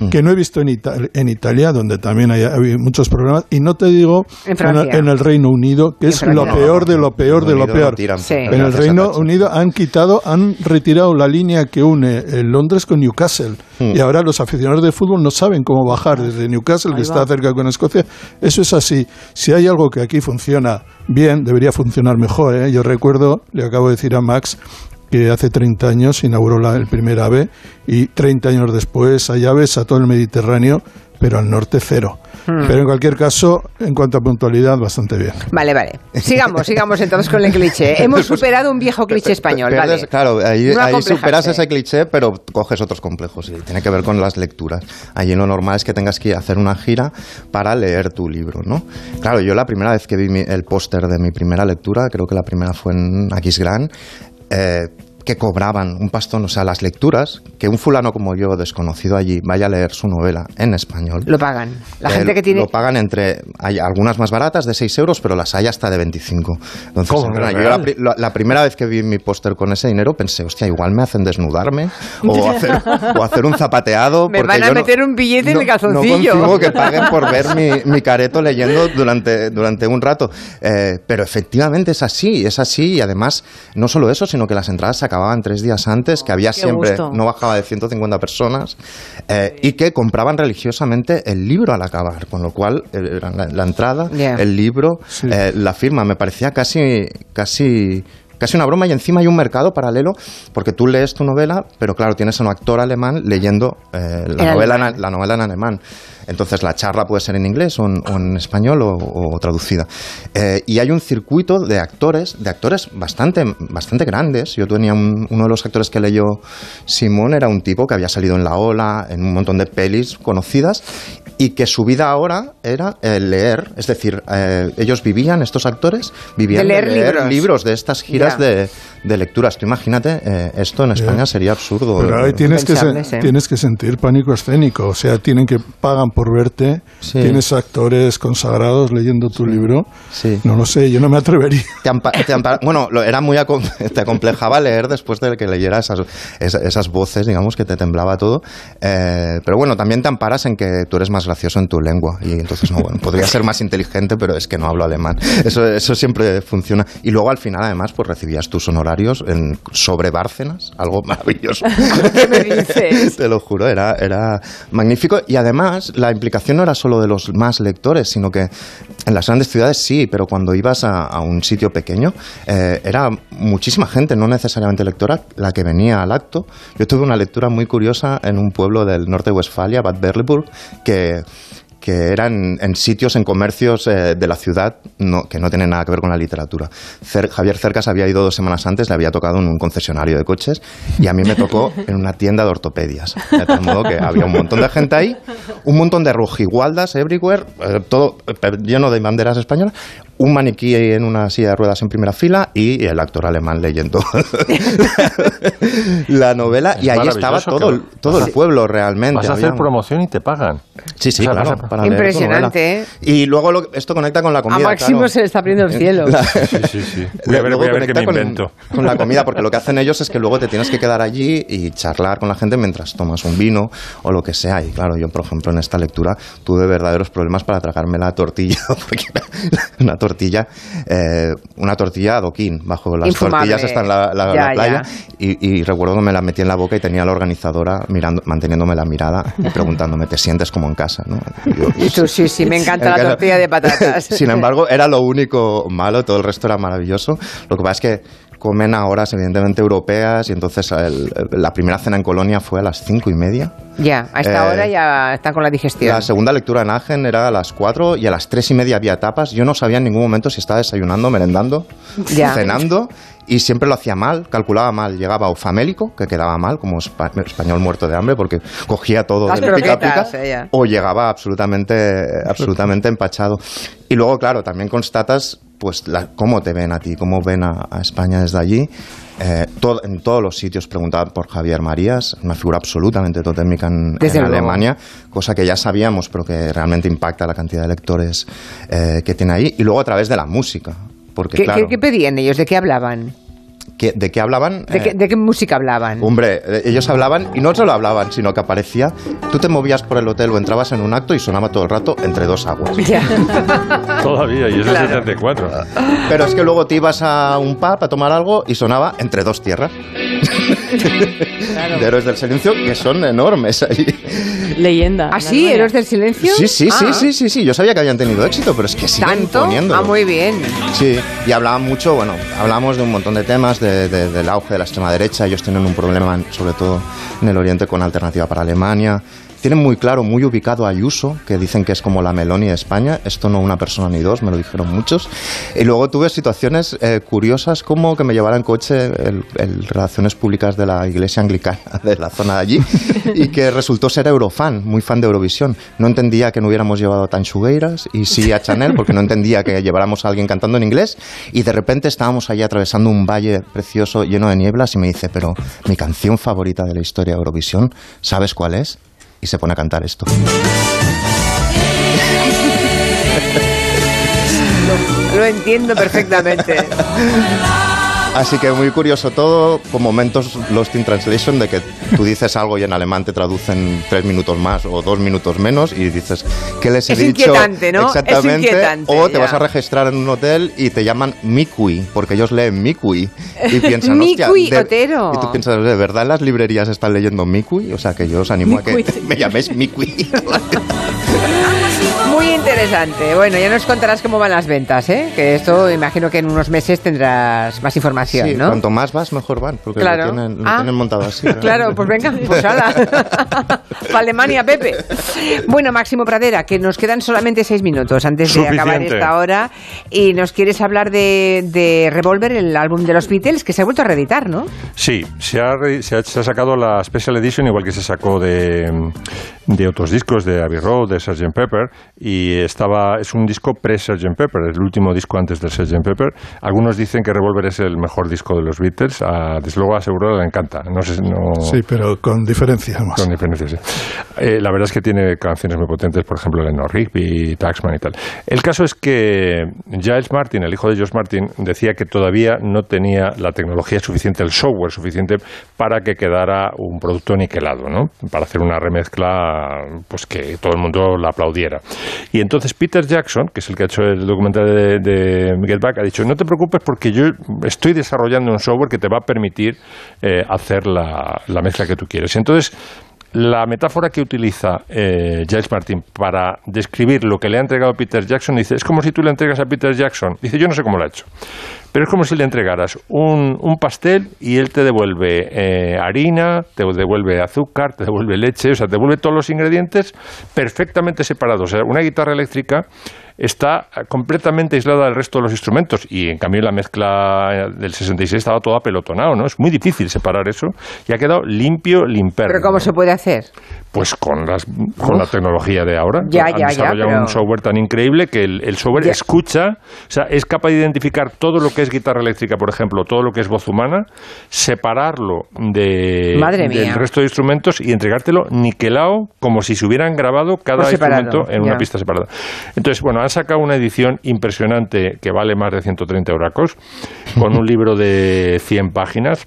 Mm. que no he visto en, en Italia, donde también hay, muchos problemas, y no te digo en, el Reino Unido, que es lo peor de lo peor de lo peor. En el Reino Unido han quitado, han retirado la línea que une Londres con Newcastle, mm. y ahora los aficionados de fútbol no saben cómo bajar desde Newcastle, que está cerca con Escocia. Eso es así. Si hay algo que aquí funciona bien, debería funcionar mejor. ¿eh? Yo recuerdo, le acabo de decir a Max, que hace 30 años inauguró la, el primer AVE y 30 años después hay aves a todo el Mediterráneo, pero al norte cero. Hmm. Pero en cualquier caso, en cuanto a puntualidad, bastante bien. Vale, vale. Sigamos, sigamos entonces con el cliché. Hemos superado un viejo cliché español. vale. Claro, ahí, superas ese cliché, pero coges otros complejos. Y tiene que ver con las lecturas. Allí lo normal es que tengas que hacer una gira para leer tu libro, ¿no? Claro, yo la primera vez que vi el póster de mi primera lectura, creo que la primera fue en Aquisgrán, eh, que cobraban un pastón, o sea, las lecturas, que un fulano como yo, desconocido allí, vaya a leer su novela en español. Lo pagan. La gente que tiene... Lo pagan entre... Hay algunas más baratas de 6 euros, pero las hay hasta de 25. Entonces, yo la, primera vez que vi mi póster con ese dinero pensé, hostia, igual me hacen desnudarme o hacer, o hacer un zapateado. Me van a meter un billete en el calzoncillo. No que paguen por ver mi, mi careto leyendo durante, durante un rato. Eh, pero efectivamente es así, es así y además no solo eso, sino que las entradas acababan tres días antes, que había siempre, no bajaba de 150 personas, eh, y que compraban religiosamente el libro al acabar, con lo cual eh, la, entrada, el libro, eh, la firma, me parecía casi, casi casi una broma y encima hay un mercado paralelo porque tú lees tu novela, pero claro, tienes a un actor alemán leyendo la, novela, la novela en alemán. Entonces la charla puede ser en inglés o en, español o, traducida. Eh, y hay un circuito de actores, de actores bastante, bastante grandes. Yo tenía uno de los actores que leyó Simón, era un tipo que había salido en La Ola, en un montón de pelis conocidas y que su vida ahora era leer, es decir, eh, ellos vivían, estos actores, vivían de leer, libros. de estas giras de, de, lecturas. Tú imagínate, eh, esto en España sería absurdo. Pero ahí tienes que, tienes que sentir pánico escénico, o sea, tienen que pagan por verte, tienes actores consagrados leyendo tu libro. No lo sé, yo no me atrevería. bueno, era muy te acomplejaba leer después de que leyera esas, esas, voces, digamos, que te temblaba todo. Eh, pero bueno, también te amparas en que tú eres más gracioso en tu lengua. Y entonces, no, bueno, podría ser más inteligente, pero es que no hablo alemán. Eso, eso siempre funciona. Y luego al final, además, pues recibías tus honorarios en, sobre Bárcenas, algo maravilloso. ¿Qué me dices? Te lo juro, era, era magnífico. Y además, la implicación no era solo de los más lectores, sino que en las grandes ciudades sí, pero cuando ibas a, un sitio pequeño, eh, era muchísima gente, no necesariamente lectora, la que venía al acto. Yo tuve una lectura muy curiosa en un pueblo del norte de Westfalia, Bad Berleburg, que que eran en sitios, en comercios eh, de la ciudad que no tienen nada que ver con la literatura. Javier Cercas había ido dos semanas antes, le había tocado en un concesionario de coches y a mí me tocó en una tienda de ortopedias. De tal modo que había un montón de gente ahí, un montón de rojigualdas everywhere, eh, todo eh, lleno de banderas españolas, un maniquí en una silla de ruedas en primera fila y el actor alemán leyendo la novela. y ahí estaba todo, todo el pueblo realmente. Vas a hacer promoción y te pagan. Sí, sí, claro. Impresionante, ¿eh? Y luego esto conecta con la comida. A Máximo se le está abriendo el cielo. Sí, sí, sí. Voy a ver, voy a ver qué me invento. Con, la comida, porque lo que hacen ellos es que luego te tienes que quedar allí y charlar con la gente mientras tomas un vino o lo que sea. Y claro, yo, por ejemplo, en esta lectura tuve verdaderos problemas para tragarme la tortilla, porque una tortilla, eh, una tortilla adoquín, bajo las tortillas está en la, playa. Y, recuerdo que me la metí en la boca y tenía la organizadora mirando, manteniéndome la mirada y preguntándome, ¿te sientes como en casa? ¿no? y tú, sí, sí, me encanta la tortilla de patatas. Sin embargo, era lo único malo, todo el resto era maravilloso. Lo que pasa es que comen a horas evidentemente europeas y entonces la primera cena en Colonia fue a las cinco y media. Ya, a esta hora eh, ya están con la digestión. La segunda lectura en Agen era a las cuatro y a las tres y media había tapas. Yo no sabía en ningún momento si estaba desayunando, merendando, cenando y siempre lo hacía mal, calculaba mal. Llegaba o famélico, que quedaba mal, como español muerto de hambre, porque cogía todo de pica pica, o llegaba absolutamente, absolutamente empachado. Y luego, claro, también constatas pues cómo te ven a ti, cómo ven a, España desde allí. Eh, en todos los sitios preguntaban por Javier Marías, una figura absolutamente totémica en, Alemania, cosa que ya sabíamos, pero que realmente impacta la cantidad de lectores eh, que tiene ahí. Y luego a través de la música. Porque, ¿Qué, ¿Qué pedían ellos? ¿De qué hablaban? ¿De qué hablaban? ¿De, ¿De, qué, música hablaban? Hombre, ellos hablaban y no solo hablaban, sino que aparecía. Tú te movías por el hotel o entrabas en un acto y sonaba todo el rato entre dos aguas. Todavía, y eso es 74. Pero es que luego te ibas a un pub a tomar algo y sonaba entre dos tierras. De Héroes del Silencio, que son enormes ahí. Leyenda. ¿Ah, sí? ¿Héroes del Silencio? Sí, sí, sí, Ah. sí, sí, sí. Yo sabía que habían tenido éxito, pero es que siguen ¿Tanto? poniéndolo. Ah, muy bien. Sí, y hablaban mucho, bueno, hablamos de un montón de temas, de, de- del auge de la extrema derecha. Ellos tienen un problema, sobre todo en el Oriente, con Alternativa para Alemania. Tienen muy claro, muy ubicado a Ayuso, que dicen que es como la Meloni de España. Esto no una persona ni dos, me lo dijeron muchos. Y luego tuve situaciones eh, curiosas como que me llevara en coche el, el Relaciones Públicas de la Iglesia Anglicana de la zona de allí y que resultó ser eurofan, muy fan de Eurovisión. No entendía que no hubiéramos llevado a Tanchugueiras y sí a Chanel, porque no entendía que lleváramos a alguien cantando en inglés. Y de repente estábamos allí atravesando un valle precioso lleno de nieblas y me dice, pero mi canción favorita de la historia de Eurovisión, ¿sabes cuál es? Y se pone a cantar esto. Lo entiendo perfectamente. Así que muy curioso todo, con momentos Lost in Translation, de que tú dices algo y en alemán te traducen tres minutos más o dos minutos menos y dices, ¿qué les he Es dicho? inquietante, ¿no? Es Exactamente. inquietante, o te ya. vas a registrar en un hotel y te llaman Mikui, porque ellos leen Mikui. Y piensan, Mikui, de- Otero. Y tú piensas, ¿de verdad las librerías están leyendo Mikui? O sea, que yo os animo a que me llaméis Mikui. Interesante. Bueno, ya nos contarás cómo van las ventas, ¿eh? Que esto imagino que en unos meses tendrás más información, Sí, ¿no? cuanto más vas, mejor van, porque Claro. lo, tienen, lo Ah. tienen montado así. Claro, pues venga, pues hala. Para Alemania, Pepe. Bueno, Máximo Pradera, que nos quedan solamente seis minutos antes de acabar esta hora. Y nos quieres hablar de, de Revolver, el álbum de los Beatles, que se ha vuelto a reeditar, ¿no? Sí, se ha, re- se, ha, se ha sacado la Special Edition, igual que se sacó de, de otros discos, de Abbey Road, de Sgt. Pepper, y estaba es un disco pre-Sgt. Pepper, el último disco antes del Sgt. Pepper. Algunos dicen que Revolver es el mejor disco de los Beatles, a, desde luego a Seguro le encanta. No sé, no, Sí, pero con diferencia más. con diferencias, sí. Eh, la verdad es que tiene canciones muy potentes, por ejemplo, Lennon Rigby, Taxman y tal. El caso es que Giles Martin, el hijo de George Martin, decía que todavía no tenía la tecnología suficiente, el software suficiente para que quedara un producto niquelado, ¿no? Para hacer una remezcla, pues que todo el mundo la aplaudiera. Y entonces Peter Jackson, que es el que ha hecho el documental de, de Get Back, ha dicho, no te preocupes porque yo estoy desarrollando un software que te va a permitir eh, hacer la, la mezcla que tú quieres. Entonces, la metáfora que utiliza eh, Giles Martin para describir lo que le ha entregado Peter Jackson dice, es como si tú le entregas a Peter Jackson, dice, yo no sé cómo lo ha hecho, pero es como si le entregaras un, un pastel y él te devuelve eh, harina, te devuelve azúcar, te devuelve leche, o sea, te devuelve todos los ingredientes perfectamente separados. O sea, una guitarra eléctrica está completamente aislada del resto de los instrumentos y en cambio la mezcla del 66 estaba todo apelotonado, ¿no? Es muy difícil separar eso y ha quedado limpio, limperno. Pero ¿cómo se puede hacer? Pues con, las, con la tecnología de ahora. Ya, Han ya, ya, desarrollado pero- un software tan increíble que el, el software Ya. escucha, o sea, es capaz de identificar todo lo que es guitarra eléctrica, por ejemplo, todo lo que es voz humana, separarlo de, del resto de instrumentos y entregártelo niquelado como si se hubieran grabado cada instrumento en ya. una pista separada. Entonces, bueno, han sacado una edición impresionante que vale más de 130 euracos, con un libro de 100 páginas.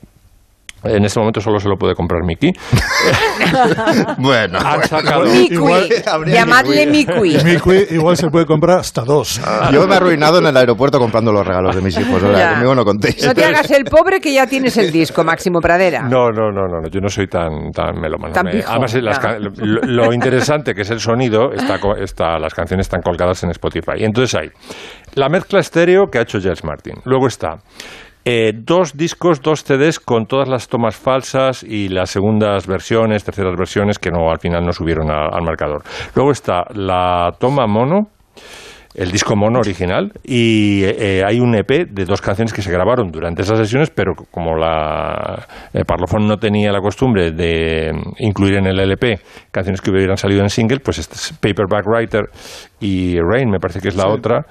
En este momento solo se lo puede comprar Miki. bueno, han sacado. Mikui. Llamadle Mikui. Mikui igual se puede comprar hasta dos. Yo me he arruinado en el aeropuerto comprando los regalos de mis hijos. Conmigo no contéis. No te hagas el pobre que ya tienes el disco, Máximo Pradera. No, no, no, no, no, yo no soy tan, tan melómano. Tan Me- pijo, Además, las lo, lo interesante que es el sonido, está, co- está, las canciones están colgadas en Spotify. Y entonces hay la mezcla estéreo que ha hecho Giles Martin. Luego está eh, dos discos, dos CDs con todas las tomas falsas y las segundas versiones, terceras versiones que no al final no subieron a- al marcador. Luego está la toma mono el disco mono original y eh, hay un EP de dos canciones que se grabaron durante esas sesiones, pero como la eh, Parlophone no tenía la costumbre de incluir en el LP canciones que hubieran salido en single, pues este es Paperback Writer y Rain, me parece que es la otra.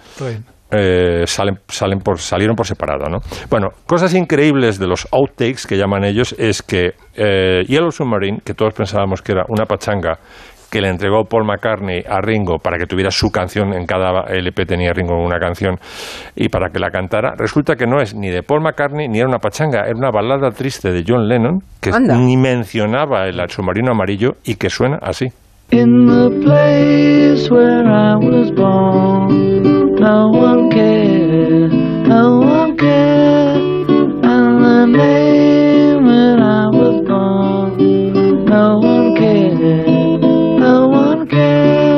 Eh, salen, salen por, salieron por separado, ¿no? Bueno, cosas increíbles de los outtakes que llaman ellos es que eh, Yellow Submarine, que todos pensábamos que era una pachanga que le entregó Paul McCartney a Ringo para que tuviera su canción, en cada LP tenía Ringo una canción, y para que la cantara, resulta que no es ni de Paul McCartney ni era una pachanga, era una balada triste de John Lennon que ni mencionaba el submarino amarillo y que suena así. In the place where I was born,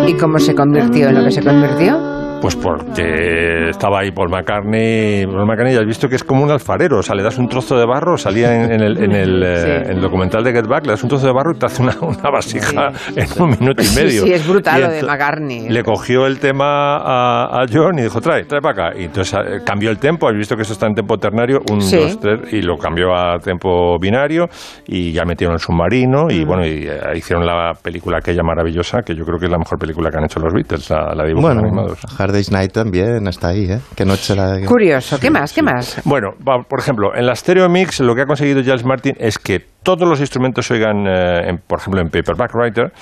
¿Y cómo se convirtió en lo que se convirtió? Pues porque estaba ahí Paul McCartney. Paul McCartney ya has visto que es como un alfarero. O sea, le das un trozo de barro, salía en, el, en, el, eh, documental de Get Back, le das un trozo de barro y te hace una, una vasija en un minuto y medio. Sí, es brutal lo de McCartney. Le cogió el tema a, a, John y dijo, trae, trae para acá. Y entonces eh, cambió el tempo. Has visto que eso está en tempo ternario, un, dos, tres, y lo cambió a tempo binario y ya metieron el submarino y mm. bueno, y eh, hicieron la película aquella maravillosa que yo creo que es la mejor película que han hecho los Beatles, la, la dibujos animados. Night también está ahí, ¿eh? Que noche la... Curioso, ¿qué más? ¿Qué más? Bueno, por ejemplo, en la Stereo Mix lo que ha conseguido Giles Martin es que todos los instrumentos se oigan, eh, por ejemplo, en Paperback Writer,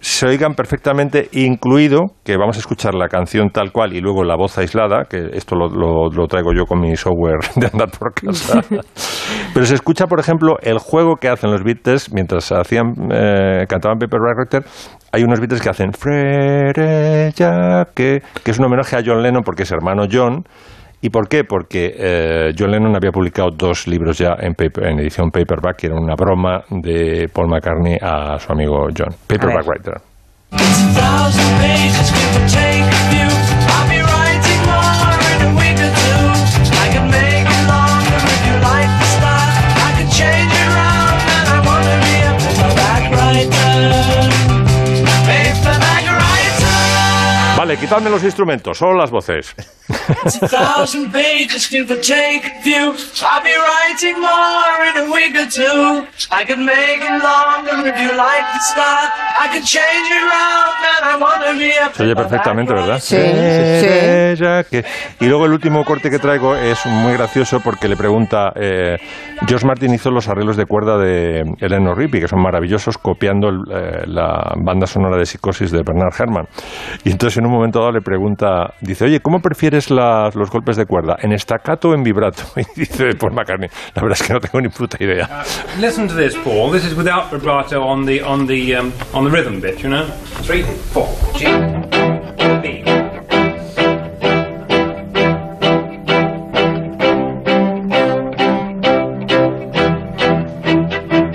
se oigan perfectamente, incluido que vamos a escuchar la canción tal cual y luego la voz aislada, que esto lo, lo, traigo yo con mi software de andar por casa. Pero se escucha, por ejemplo, el juego que hacen los Beatles mientras hacían, eh, cantaban Paper Writer. Hay unos Beatles que hacen ya que, que es un homenaje a John Lennon porque es hermano John ¿Y por qué? Porque eh, John Lennon había publicado dos libros ya en, en, edición paperback, que era una broma de Paul McCartney a su amigo John. Paperback Writer. Vale, quitadme los instrumentos, solo las voces. Se oye perfectamente, ¿verdad? Sí, sí. Y luego el último corte que traigo es muy gracioso porque le pregunta, eh, George Martin hizo los arreglos de cuerda de Eleanor Rigby, que son maravillosos, copiando eh, la banda sonora de Psicosis de Bernard Herrmann. Y entonces en un momento dado le pregunta, dice, oye, ¿cómo prefieres los golpes de cuerda? ¿En estacato o en vibrato? Y dice Paul McCartney, la verdad es que no tengo ni puta idea. Uh, listen to this, Paul. This is without vibrato on the, on the, um, on the rhythm bit, you know? Three, four, G, B.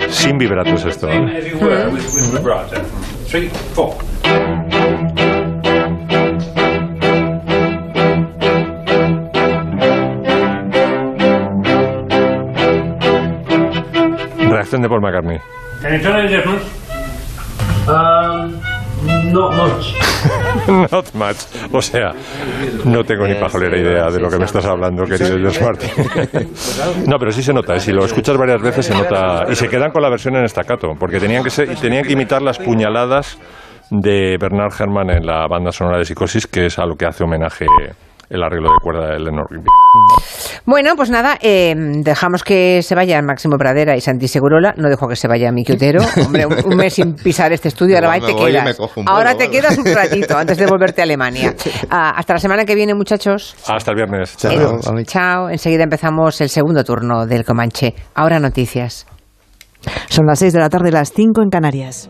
Sin vibrato es esto. Vibrato. Three, four. De Paul McCartney? Can you tell any difference? Um, not much. Not much. O sea, no tengo ni pajolera idea de lo que me estás hablando, querido George Martin. No, pero sí se nota. ¿eh? Si lo escuchas varias veces se nota. Y se quedan con la versión en estacato, porque tenían que, tenían que imitar las puñaladas de Bernard Herrmann en la banda sonora de Psicosis, que es a lo que hace homenaje el arreglo de cuerda de Lennon Rigby. Bueno, pues nada, eh, dejamos que se vaya Máximo Pradera y Santi Segurola. No dejo que se vaya Miki Otero. Hombre, un, mes sin pisar este estudio, ahora te quedas. ahora te quedas un ratito antes de volverte a Alemania. Ah, hasta la semana que viene, muchachos. Hasta el viernes. Chao. chao. Enseguida empezamos el segundo turno del Comanche. Ahora noticias. Son las 6 de la tarde, las 5 en Canarias.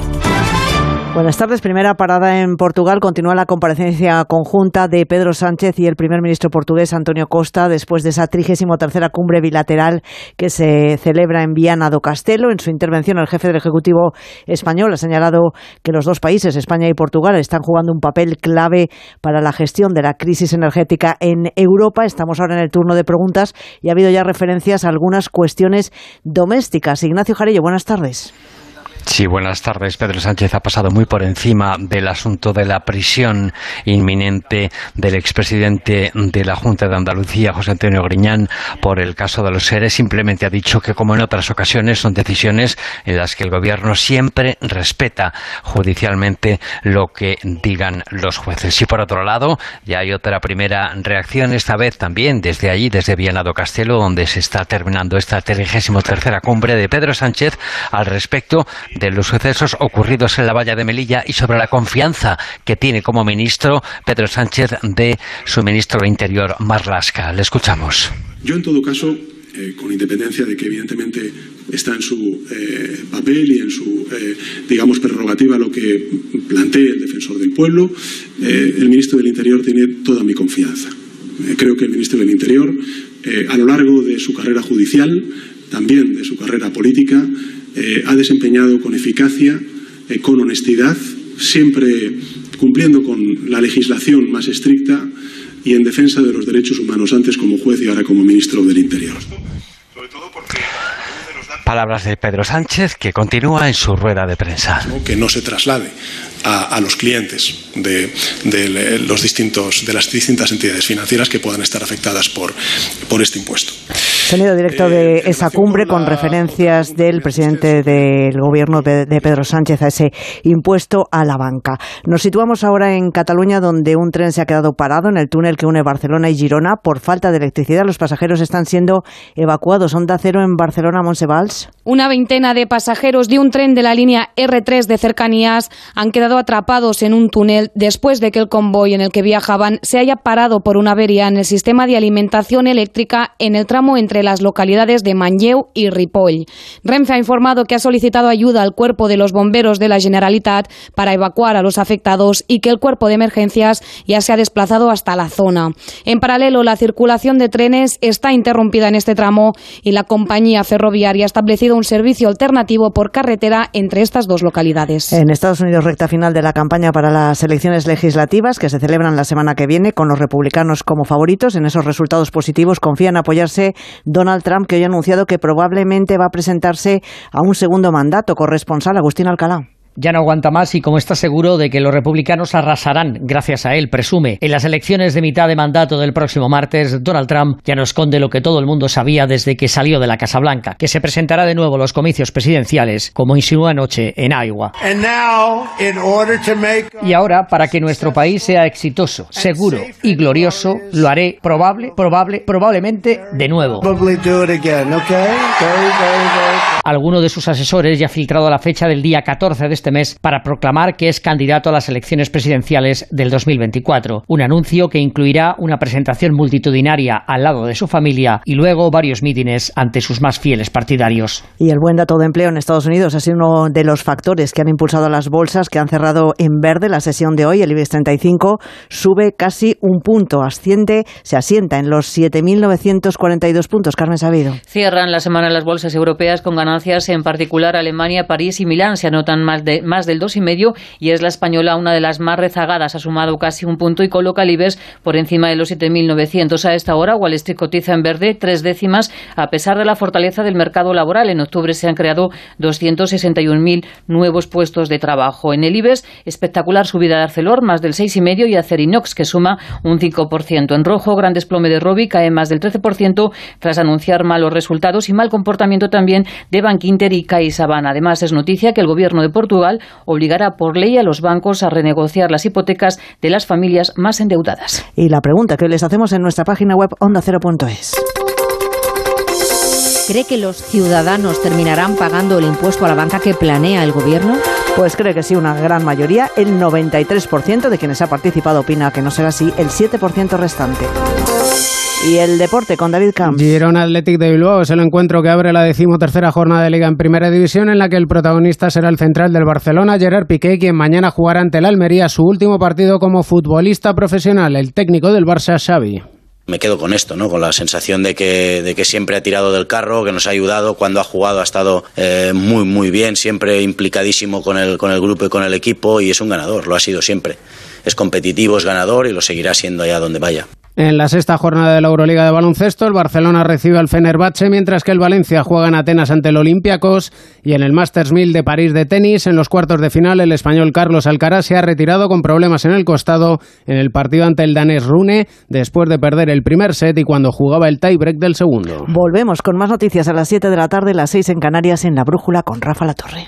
Buenas tardes. Primera parada en Portugal. Continúa la comparecencia conjunta de Pedro Sánchez y el primer ministro portugués Antonio Costa después de esa trigésimo tercera cumbre bilateral que se celebra en Viana do Castelo. En su intervención, el jefe del Ejecutivo español ha señalado que los dos países, España y Portugal, están jugando un papel clave para la gestión de la crisis energética en Europa. Estamos ahora en el turno de preguntas y ha habido ya referencias a algunas cuestiones domésticas. Ignacio Jarello, buenas tardes. Sí, buenas tardes. Pedro Sánchez ha pasado muy por encima del asunto de la prisión inminente del expresidente de la Junta de Andalucía, José Antonio Griñán, por el caso de los seres. Simplemente ha dicho que, como en otras ocasiones, son decisiones en las que el Gobierno siempre respeta judicialmente lo que digan los jueces. Y por otro lado, ya hay otra primera reacción, esta vez también desde allí, desde Viana do Castelo, donde se está terminando esta 33 tercera cumbre de Pedro Sánchez al respecto de los sucesos ocurridos en la valla de Melilla y sobre la confianza que tiene como ministro Pedro Sánchez de su ministro de Interior, Marlasca. Le escuchamos. Yo, en todo caso, eh, con independencia de que evidentemente está en su eh, papel y en su, eh, digamos, prerrogativa lo que plantee el defensor del pueblo, el ministro del Interior tiene toda mi confianza. creo que el ministro del Interior, a lo largo de su carrera judicial, también de su carrera política, eh, ha desempeñado con eficacia, eh, con honestidad, siempre cumpliendo con la legislación más estricta y en defensa de los derechos humanos, antes como juez y ahora como ministro del Interior. Palabras de Pedro Sánchez, que continúa en su rueda de prensa. Que no se traslade a, los clientes de, los distintos, de las distintas entidades financieras que puedan estar afectadas por, por este impuesto. Sonido directo de eh, esa cumbre con referencias del presidente del gobierno de Pedro Sánchez a ese impuesto a la banca. Nos situamos ahora en Cataluña, donde un tren se ha quedado parado en el túnel que une Barcelona y Girona por falta de electricidad. Los pasajeros están siendo evacuados. Onda cero en Barcelona, Monsevals. Una veintena de pasajeros de un tren de la línea R3 de cercanías han quedado atrapados en un túnel después de que el convoy en el que viajaban se haya parado por una avería en el sistema de alimentación eléctrica en el tramo entre las localidades de Manlleu y Ripoll. Renfe ha informado que ha solicitado ayuda al cuerpo de los bomberos de la Generalitat para evacuar a los afectados y que el cuerpo de emergencias ya se ha desplazado hasta la zona. En paralelo, la circulación de trenes está interrumpida en este tramo y la compañía ferroviaria ha establecido un servicio alternativo por carretera entre estas dos localidades. En Estados Unidos, recta final de la campaña para las elecciones legislativas que se celebran la semana que viene con los republicanos como favoritos. En esos resultados positivos confían apoyarse Donald Trump, que hoy ha anunciado que probablemente va a presentarse a un segundo mandato. Corresponsal Agustín Alcalá ya no aguanta más y como está seguro de que los republicanos arrasarán, gracias a él, presume, en las elecciones de mitad de mandato del próximo martes, Donald Trump ya no esconde lo que todo el mundo sabía desde que salió de la Casa Blanca, que se presentará de nuevo a los comicios presidenciales, como insinuó anoche en Iowa. Y ahora, para que nuestro país sea exitoso, seguro y glorioso, lo haré probable, probable, probablemente de nuevo. Alguno de sus asesores ya ha filtrado la fecha del día 14 de este mes para proclamar que es candidato a las elecciones presidenciales del 2024. Un anuncio que incluirá una presentación multitudinaria al lado de su familia y luego varios mítines ante sus más fieles partidarios. Y el buen dato de empleo en Estados Unidos ha sido uno de los factores que han impulsado las bolsas que han cerrado en verde la sesión de hoy. El IBEX 35 sube casi un punto, asciende, se asienta en los 7.942 puntos. Carmen Sabido. Cierran la semana las bolsas europeas con ganancias, en particular Alemania, París y Milán. Se anotan más de más del 2,5 y es la española una de las más rezagadas. Ha sumado casi un punto y coloca el por encima de los 7.900 a esta hora. Wall Street cotiza en verde tres décimas a pesar de la fortaleza del mercado laboral. En octubre se han creado 261.000 nuevos puestos de trabajo. En el IBEX, espectacular subida de Arcelor, más del 6,5% y Acerinox, que suma un 5%. En rojo, gran desplome de Robi, cae más del 13% tras anunciar malos resultados y mal comportamiento también de Bankinter y CaixaBank. Además, es noticia que el gobierno de Portugal obligará por ley a los bancos a renegociar las hipotecas de las familias más endeudadas. Y la pregunta que les hacemos en nuestra página web ondacero.es. ¿Cree que los ciudadanos terminarán pagando el impuesto a la banca que planea el gobierno? Pues cree que sí, una gran mayoría. El 93% de quienes ha participado opina que no será así, el 7% restante. Y el deporte con David Camps. Girona Athletic de Bilbao es el encuentro que abre la decimotercera jornada de Liga en Primera División, en la que el protagonista será el central del Barcelona, Gerard Piqué, quien mañana jugará ante el Almería su último partido como futbolista profesional, el técnico del Barça, Xavi me quedo con esto, ¿no? Con la sensación de que, de que siempre ha tirado del carro, que nos ha ayudado, cuando ha jugado ha estado eh, muy, muy bien, siempre implicadísimo con el, con el grupo y con el equipo y es un ganador, lo ha sido siempre. Es competitivo, es ganador y lo seguirá siendo allá donde vaya. En la sexta jornada de la Euroliga de baloncesto, el Barcelona recibe al Fenerbahce, mientras que el Valencia juega en Atenas ante el Olympiacos y en el Masters 1000 de París de tenis, en los cuartos de final, el español Carlos Alcaraz se ha retirado con problemas en el costado en el partido ante el danés Rune, después de perder el primer set y cuando jugaba el tiebreak del segundo. Volvemos con más noticias a las 7 de la tarde, las 6 en Canarias, en La Brújula con Rafa La Torre.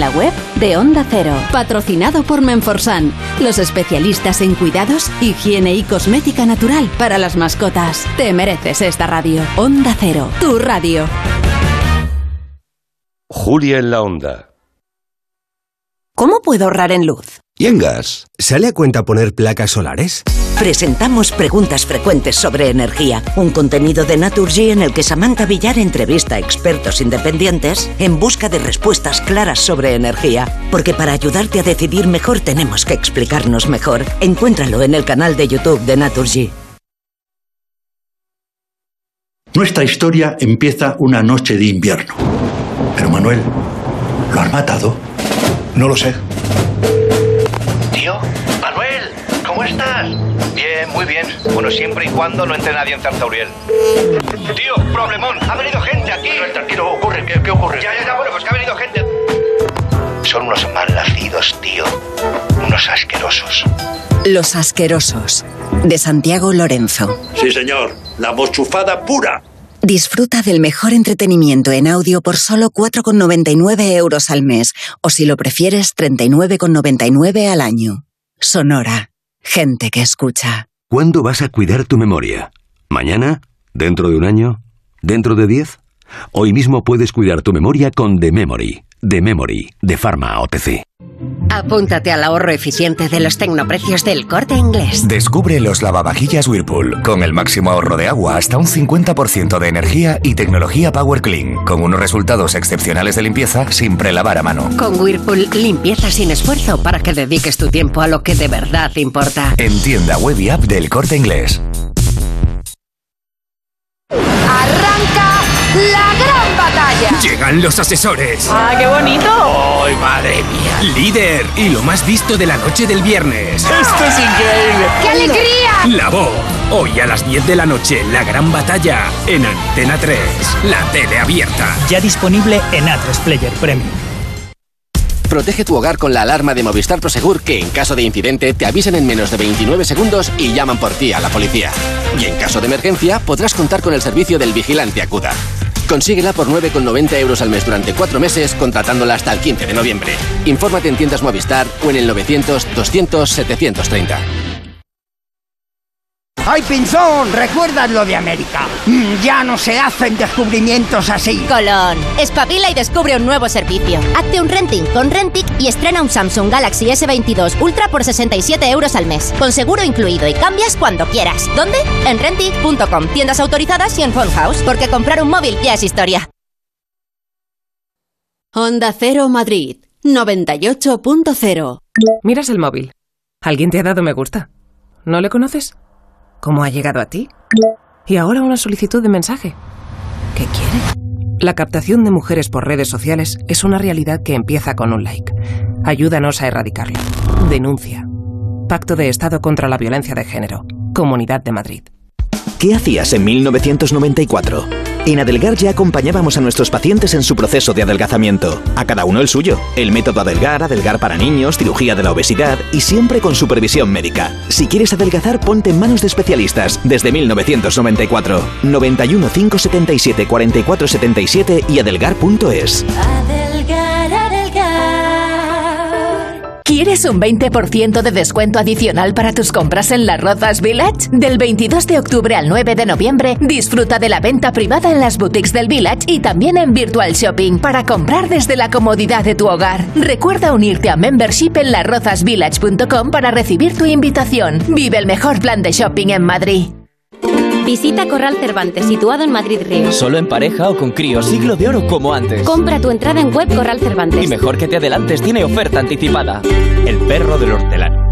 la web de Onda Cero. Patrocinado por Menforsan, los especialistas en cuidados, higiene y cosmética natural para las mascotas. Te mereces esta radio. Onda Cero, tu radio. Julia en la Onda. ¿Cómo puedo ahorrar en luz? ¿Y en gas? ¿Sale a cuenta poner placas solares? Presentamos preguntas frecuentes sobre energía, un contenido de Naturgy en el que Samantha Villar entrevista a expertos independientes en busca de respuestas claras sobre energía, porque para ayudarte a decidir mejor tenemos que explicarnos mejor. Encuéntralo en el canal de YouTube de Naturgy. Nuestra historia empieza una noche de invierno. Pero Manuel, ¿lo has matado? No lo sé. Tío, Manuel, ¿cómo estás? Bien, muy bien. Bueno, siempre y cuando no entre nadie en Zarzauriel. Tío, problemón, ha venido gente aquí. No, tranquilo, ocurre, ¿qué, qué ocurre? Ya, ya, ya, bueno, pues que ha venido gente. Son unos mal nacidos, tío. Unos asquerosos. Los asquerosos, de Santiago Lorenzo. Sí, señor, la mochufada pura. Disfruta del mejor entretenimiento en audio por solo 4,99 euros al mes, o si lo prefieres, 39,99 al año. Sonora. Gente que escucha. ¿Cuándo vas a cuidar tu memoria? ¿Mañana? ¿Dentro de un año? ¿Dentro de diez? Hoy mismo puedes cuidar tu memoria con The Memory. The Memory, de Pharma OTC. Apúntate al ahorro eficiente de los tecnoprecios del corte inglés. Descubre los lavavajillas Whirlpool, con el máximo ahorro de agua hasta un 50% de energía y tecnología Power Clean, con unos resultados excepcionales de limpieza sin prelavar a mano. Con Whirlpool, limpieza sin esfuerzo para que dediques tu tiempo a lo que de verdad importa. En tienda web y app del corte inglés. Arranca la gran batalla. Llegan los asesores. ¡Ah, qué bonito! ¡Ay, madre mía! Líder y lo más visto de la noche del viernes. ¡Esto es increíble! ¡Qué alegría! La voz. Hoy a las 10 de la noche, la gran batalla en Antena 3. La tele abierta. Ya disponible en A3 Player Premium. Protege tu hogar con la alarma de Movistar Prosegur que en caso de incidente te avisen en menos de 29 segundos y llaman por ti a la policía. Y en caso de emergencia podrás contar con el servicio del vigilante Acuda. Consíguela por 9,90 euros al mes durante cuatro meses contratándola hasta el 15 de noviembre. Infórmate en tiendas Movistar o en el 900 200 730. ¡Ay, Pinzón! ¿Recuerdas lo de América? Mm, ya no se hacen descubrimientos así. Colón, espabila y descubre un nuevo servicio. Hazte un renting con Rentic y estrena un Samsung Galaxy S22 Ultra por 67 euros al mes, con seguro incluido y cambias cuando quieras. ¿Dónde? En Rentic.com, tiendas autorizadas y en Phone House, porque comprar un móvil ya es historia. Honda Cero Madrid, 98.0. Miras el móvil. ¿Alguien te ha dado me gusta? ¿No le conoces? ¿Cómo ha llegado a ti? Y ahora una solicitud de mensaje. ¿Qué quiere? La captación de mujeres por redes sociales es una realidad que empieza con un like. Ayúdanos a erradicarla. Denuncia. Pacto de Estado contra la Violencia de Género. Comunidad de Madrid. ¿Qué hacías en 1994? En Adelgar ya acompañábamos a nuestros pacientes en su proceso de adelgazamiento. A cada uno el suyo. El método Adelgar, Adelgar para niños, cirugía de la obesidad y siempre con supervisión médica. Si quieres adelgazar, ponte en manos de especialistas. Desde 1994. 91 577 44 77 y adelgar.es. Adelgar. ¿Quieres un 20% de descuento adicional para tus compras en las Rozas Village? Del 22 de octubre al 9 de noviembre, disfruta de la venta privada en las boutiques del Village y también en Virtual Shopping para comprar desde la comodidad de tu hogar. Recuerda unirte a membership en larrozasvillage.com para recibir tu invitación. Vive el mejor plan de shopping en Madrid. Visita Corral Cervantes, situado en Madrid Río. Solo en pareja o con crío, siglo de oro como antes. Compra tu entrada en web Corral Cervantes. Y mejor que te adelantes, tiene oferta anticipada. El perro del hortelano.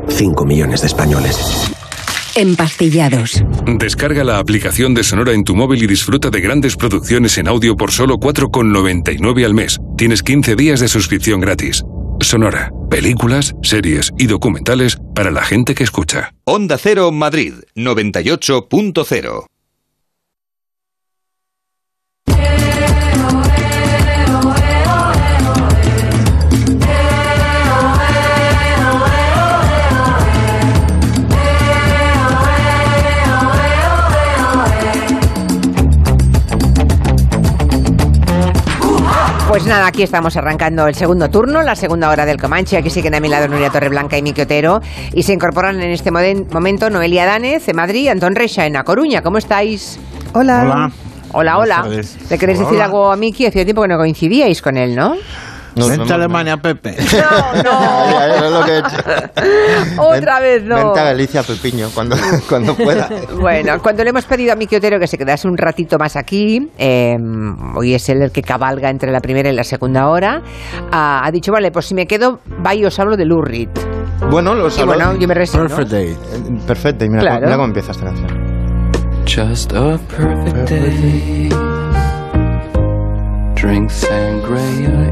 5 millones de españoles. Empastillados. Descarga la aplicación de Sonora en tu móvil y disfruta de grandes producciones en audio por solo 4,99 al mes. Tienes 15 días de suscripción gratis. Sonora, películas, series y documentales para la gente que escucha. Onda Cero Madrid 98.0 Pues nada, aquí estamos arrancando el segundo turno, la segunda hora del Comanche. Aquí siguen a mi lado Nuria Torreblanca y Miki Otero. Y se incorporan en este moden- momento Noelia Danez, de Madrid, Antón Reixa, en A Coruña. ¿Cómo estáis? Hola. Hola. Hola, hola. ¿Le queréis Hola, decir hola. algo a Miki? Hacía tiempo que no coincidíais con él, ¿no? Vente a Alemania, Pepe. No, no. es lo que he hecho. Otra vez no. Vente a Galicia, Pepiño, cuando, cuando pueda. Bueno, cuando le hemos pedido a Miki Otero que se quedase un ratito más aquí, eh, hoy es él el que cabalga entre la primera y la segunda hora, ah, ha dicho, vale, pues si me quedo, va y os hablo de Lurid. Bueno, los Y bueno, yo me resigno. Perfect Day. Perfect Day. Mira, Claro. mira cómo empieza esta canción. Just a perfect day. Drink sangria.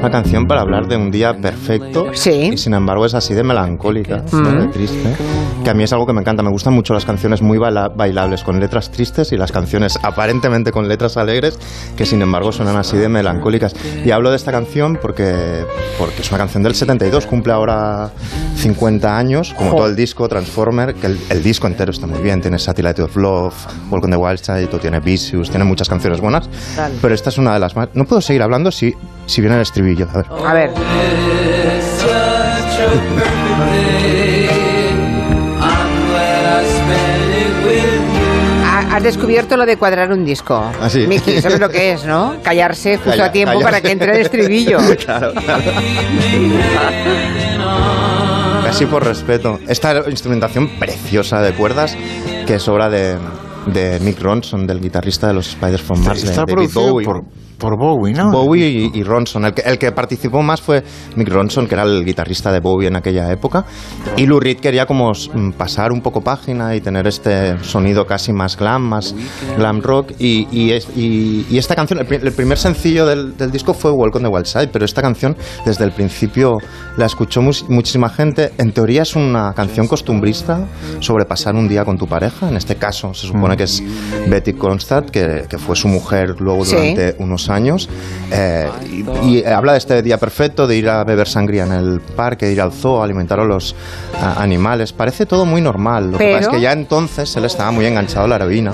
Una canción para hablar de un día perfecto y sin embargo es así de melancólica, Mm. de triste, que a mí es algo que me encanta. Me gustan mucho las canciones muy baila- bailables con letras tristes y las canciones aparentemente con letras alegres que sin embargo suenan así de melancólicas. Y hablo de esta canción porque, porque es una canción del 72, cumple ahora 50 años, como todo el disco Transformer, que el, el disco entero está muy bien, tiene Satellite of Love, Walk on the Wild Side, o tiene Vicious, tiene muchas canciones buenas, Tal. pero esta es una de las más... No puedo seguir hablando si, si viene el estribillo, a ver. A ver. Ha- Has descubierto lo de cuadrar un disco. Ah, sí. Miki, ¿sabes lo que es, no? Callarse justo Calla- a tiempo callarse. para que entre el estribillo. claro, claro. Casi por respeto. Esta instrumentación preciosa de cuerdas que es obra de, de Mick Ronson, del guitarrista de los Spiders from Mars, de Está David producido Bowie. por, por Bowie, ¿no? Bowie y, y Ronson. El que, el que participó más fue Mick Ronson, que era el guitarrista de Bowie en aquella época. Y Lou Reed quería como mm, pasar un poco página y tener este sonido casi más glam, más glam rock. Y, y, es- y- y esta canción, el, el primer sencillo del, del disco fue Walk on the Wild Side, pero esta canción desde el principio la escuchó mus- muchísima gente. En teoría es una canción costumbrista sobre pasar un día con tu pareja. En este caso se supone que es Betty Constadt, que, que fue su mujer luego Sí. durante unos años. Eh, y, y habla de este día perfecto, de ir a beber sangría en el parque, de ir al zoo, alimentar a los a, animales. Parece todo muy normal. Lo que Pero- pasa es que ya entonces él estaba muy enganchado a la heroína.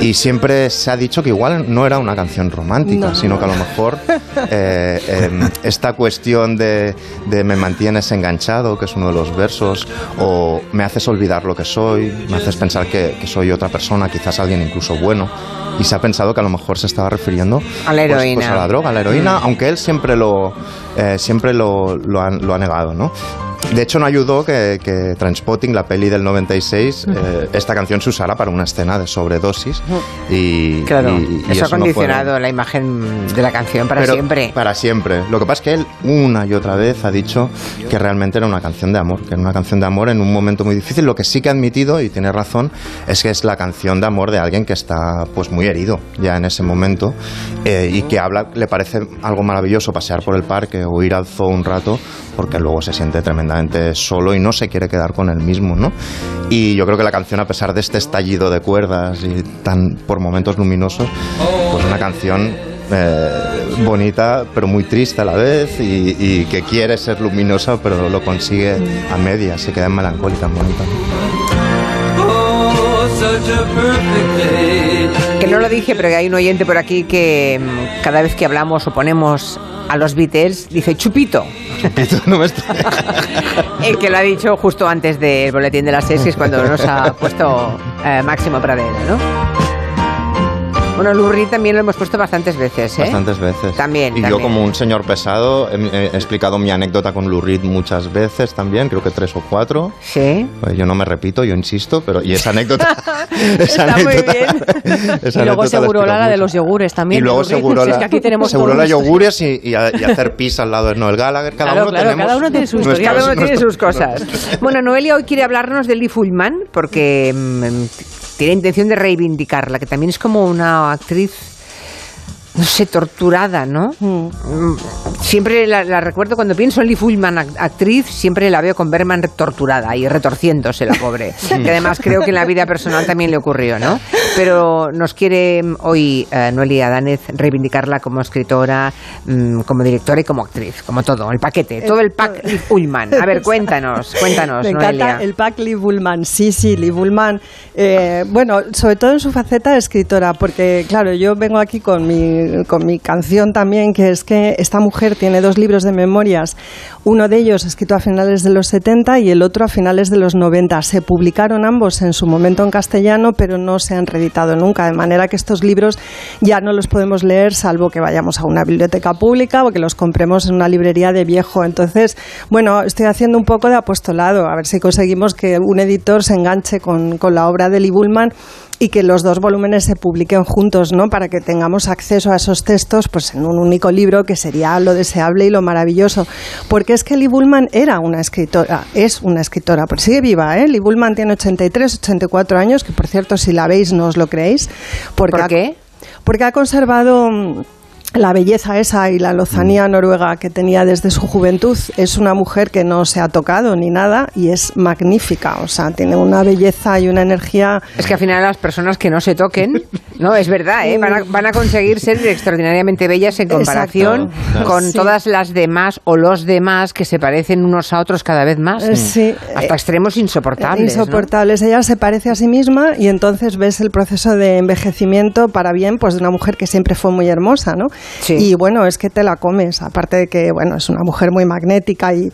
Y siempre se ha dicho que igual no era una canción romántica, No. sino que a lo mejor eh, eh, esta cuestión de, de me mantienes enganchado, que es uno de los versos, o me haces olvidar lo que soy, me haces pensar que, que soy otra persona, quizás alguien incluso bueno. Y se ha pensado que a lo mejor se estaba refiriendo A la pues- heroína. pues a la droga, a la heroína, Mm. aunque él siempre lo, eh, siempre lo, lo, ha, lo ha negado, ¿no? De hecho, no ayudó que, que Transpotting, la peli del 96, eh, esta canción se usara para una escena de sobredosis. Y, Claro, y- y eso ha no condicionado la imagen de la canción para pero siempre. Para siempre. Lo que pasa es que él una y otra vez ha dicho que realmente era una canción de amor, que era una canción de amor en un momento muy difícil. Lo que sí que ha admitido, y tiene razón, es que es la canción de amor de alguien que está pues muy herido ya en ese momento eh, y que habla, le parece algo maravilloso pasear por el parque o ir al zoo un rato porque luego se siente tremendamente solo y no se quiere quedar con él mismo, ¿no? Y yo creo que la canción, a pesar de este estallido de cuerdas y tan por momentos luminosos, pues una canción eh, bonita pero muy triste a la vez y, y que quiere ser luminosa pero lo consigue a medias, se queda en melancólica, bonita. Que no lo dije, pero hay un oyente por aquí que mm, cada vez que hablamos o ponemos a los Beatles dice chupito. no me. El que lo ha dicho justo antes del boletín de las seis, que es cuando nos ha puesto eh, Máximo Pradera, ¿no? Bueno, Reed también lo hemos puesto bastantes veces, ¿eh? Bastantes veces. También, Y también. yo como un señor pesado he, he explicado mi anécdota con Lou Reed muchas veces también, creo que tres o cuatro. Sí. Pues yo no me repito, yo insisto, pero y esa anécdota... esa Está muy bien. esa y luego la seguro la de los yogures también. Y luego seguro Si la, es que aquí tenemos seguro todos la los- yogures y, y a- y hacer pis al lado de Noel Gallagher. Cada Claro, uno claro, tenemos cada uno tiene su nuestras-. Cada uno tiene sus cosas. Bueno, Noelia hoy quiere hablarnos de Lee Fullman porque mm, tiene intención de reivindicarla, que también es como una actriz, no sé, torturada, ¿no? Mm, Siempre la, la recuerdo cuando pienso en Lee Fullman, act- actriz, siempre la veo con Berman torturada y retorciéndose la pobre. que además creo que en la vida personal también le ocurrió, ¿no? Pero nos quiere hoy eh, Noelia Danez reivindicarla como escritora, mm, como directora y como actriz, como todo, el paquete, todo el pack Lee Fullman. A ver, cuéntanos, cuéntanos, Me Noelia. el pack Lee Bullman. Sí, sí, Lee Bullman. Eh, bueno, sobre todo en su faceta de escritora, porque claro, yo vengo aquí con mi, con mi canción también, que es que esta mujer tiene dos libros de memorias. Uno de ellos escrito a finales de los 70 y el otro a finales de los 90. Se publicaron ambos en su momento en castellano, pero no se han reeditado nunca, de manera que estos libros ya no los podemos leer salvo que vayamos a una biblioteca pública o que los compremos en una librería de viejo. Entonces, bueno, estoy haciendo un poco de apostolado, a ver si conseguimos que un editor se enganche con, la obra de Lee Bullman y que los dos volúmenes se publiquen juntos, ¿no? Para que tengamos acceso a esos textos pues en un único libro que sería lo deseable y lo maravilloso. Porque es que Lee Bullman era una escritora, es una escritora, pero sigue viva, ¿eh? Lee Bullman tiene 83, 84 años, que por cierto si la veis no os lo creéis. Porque ¿Por ha- qué? Porque ha conservado la belleza esa y la lozanía noruega que tenía desde su juventud. Es una mujer que no se ha tocado ni nada y es magnífica. O sea, tiene una belleza y una energía. Es que al final las personas que no se toquen, no, es verdad, ¿eh? van, a, van a conseguir ser extraordinariamente bellas en comparación Exacto. con Sí. todas las demás o los demás que se parecen unos a otros cada vez más. Eh, sí. Hasta extremos insoportables. ¿no? Insoportables. Ella se parece a sí misma y entonces ves el proceso de envejecimiento para bien pues de una mujer que siempre fue muy hermosa, ¿no? Y bueno, es que te la comes, aparte de que bueno, es una mujer muy magnética y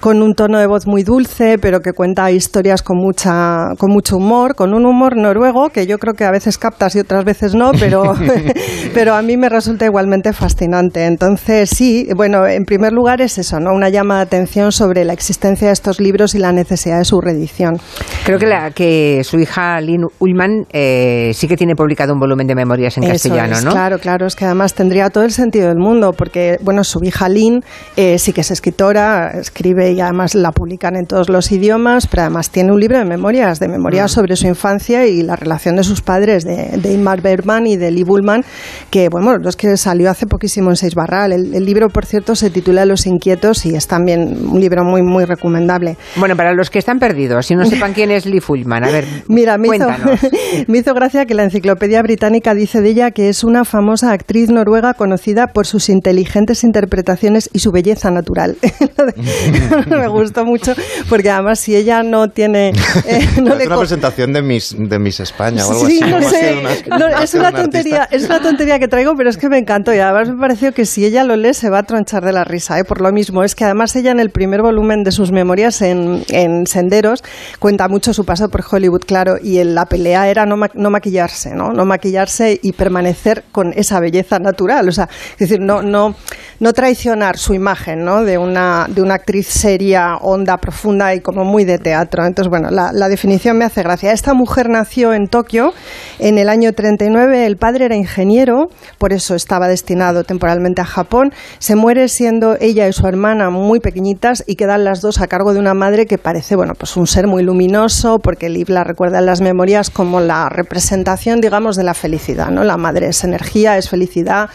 con un tono de voz muy dulce, pero que cuenta historias con mucha con mucho humor, con un humor noruego que yo creo que a veces captas y otras veces no, pero pero a mí me resulta igualmente fascinante. Entonces, sí, bueno, en primer lugar es eso, ¿no? Una llama de atención sobre la existencia de estos libros y la necesidad de su reedición. Creo que, la, que su hija Lynn Ullman eh, sí que tiene publicado un volumen de memorias en Eso castellano, es, ¿no? Claro, claro, es que además tendría todo el sentido del mundo, porque bueno, su hija Lynn eh, sí que es escritora, escribe y además la publican en todos los idiomas, pero además tiene un libro de memorias, de memorias Mm. sobre su infancia y la relación de sus padres, de, de Ingmar Bergman y de Lee Bullman, que bueno, los que salió hace poquísimo en Seis Barral. El, el libro, por cierto, se titula Los Inquietos y es también un libro muy, muy recomendable. Bueno, para los que están perdidos, si no sepan quién es Lee Fullman, a ver, Mira, me hizo, cuéntanos. me hizo gracia que la enciclopedia británica dice de ella que es una famosa actriz noruega conocida por sus inteligentes interpretaciones y su belleza natural. me gustó mucho porque además si ella no tiene... eh, no es le una presentación de Miss, de Miss España o algo Sí, así. no sé. una- No, es una tontería, es una tontería que traigo, pero es que me encantó y además me pareció que si ella lo lee se va a tronchar de la risa, ¿eh? por lo mismo. Es que además ella en el primer volumen de sus memorias en, en Senderos cuenta mucho su paso por Hollywood, claro, y en la pelea era no, ma- no maquillarse, ¿no? No maquillarse y permanecer con esa belleza natural. Es decir, no, no, no traicionar su imagen, ¿no? De una, de una actriz seria, honda, profunda y como muy de teatro. Entonces, bueno, la, la definición me hace gracia. Esta mujer nació en Tokio en el año 39. El padre era ingeniero, por eso estaba destinado temporalmente a Japón. Se muere siendo ella y su hermana muy pequeñitas y quedan las dos a cargo de una madre que parece, bueno, pues un ser muy luminoso, porque Liv la recuerda en las memorias como la representación, digamos, de la felicidad, ¿no? La madre es energía, es felicidad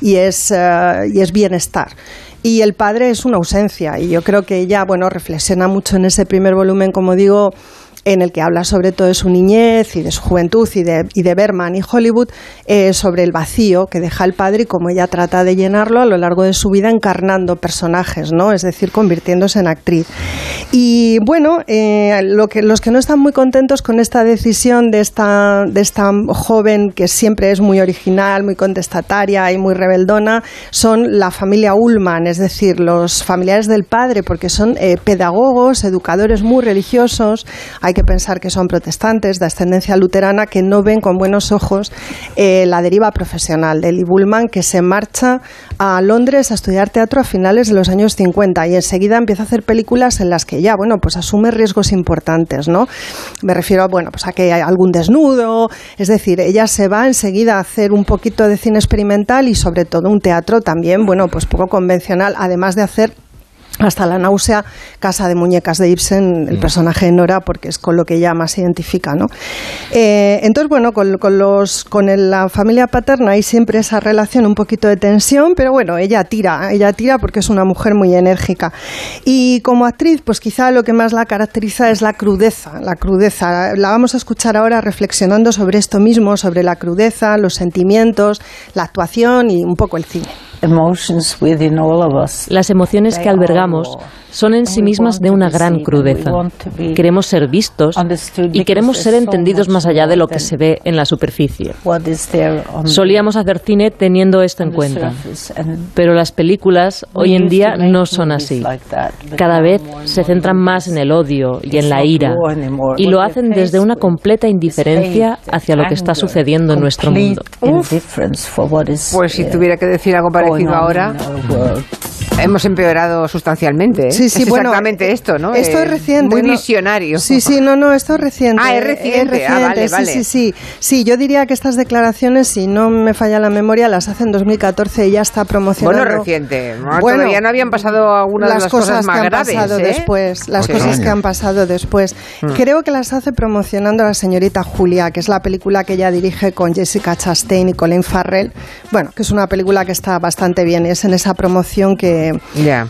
y es, eh, y es bienestar. Y el padre es una ausencia y yo creo que ella bueno reflexiona mucho en ese primer volumen como digo en el que habla sobre todo de su niñez y de su juventud y de, y de Berman y Hollywood, eh, sobre el vacío que deja el padre y cómo ella trata de llenarlo a lo largo de su vida encarnando personajes, ¿no? es decir, convirtiéndose en actriz. Y bueno, eh, lo que, los que no están muy contentos con esta decisión de esta, de esta joven que siempre es muy original, muy contestataria y muy rebeldona, son la familia Ullman, es decir, los familiares del padre, porque son eh, pedagogos, educadores muy religiosos, hay que pensar que son protestantes de ascendencia luterana que no ven con buenos ojos eh, la deriva profesional de Lee Bullman, que se marcha a Londres a estudiar teatro a finales de los años 50 y enseguida empieza a hacer películas en las que ya, bueno, pues asume riesgos importantes, ¿no? Me refiero, bueno, pues a que hay algún desnudo, es decir, ella se va enseguida a hacer un poquito de cine experimental y sobre todo un teatro también, bueno, pues poco convencional, además de hacer hasta la náusea, Casa de Muñecas de Ibsen, el mm. personaje de Nora, porque es con lo que ella más identifica. ¿no? Eh, entonces, bueno, con, con, los, con la familia paterna hay siempre esa relación, un poquito de tensión, pero bueno, ella tira, ella tira porque es una mujer muy enérgica. Y como actriz, pues quizá lo que más la caracteriza es la crudeza, la crudeza. La vamos a escuchar ahora reflexionando sobre esto mismo, sobre la crudeza, los sentimientos, la actuación y un poco el cine. Las emociones que albergamos son en sí mismas de una gran crudeza. Queremos ser vistos y queremos ser entendidos más allá de lo que se ve en la superficie. Solíamos hacer cine teniendo esto en cuenta, pero las películas hoy en día no son así. Cada vez se centran más en el odio y en la ira y lo hacen desde una completa indiferencia hacia lo que está sucediendo en nuestro mundo. Pues si tuviera que decir algo parecido ahora, hemos empeorado sustancialmente. ¿eh? Sí, sí, bueno, exactamente esto, ¿no? Esto es eh, reciente. Muy visionario. Sí, sí, no, no, esto es reciente. Ah, es reciente. Ah, vale, sí, sí, sí. Sí, yo diría que estas declaraciones, si no me falla la memoria, las hace en 2014 y ya está promocionando. Bueno, reciente. Bueno, todavía no habían pasado algunas las de las cosas, más que han graves, pasado ¿eh? después. Las cosas que han pasado después. Mm. Creo que las hace promocionando la señorita Julia, que es la película que ella dirige con Jessica Chastain y Colin Farrell. Bueno, que es una película que está bastante bien y es en esa promoción que,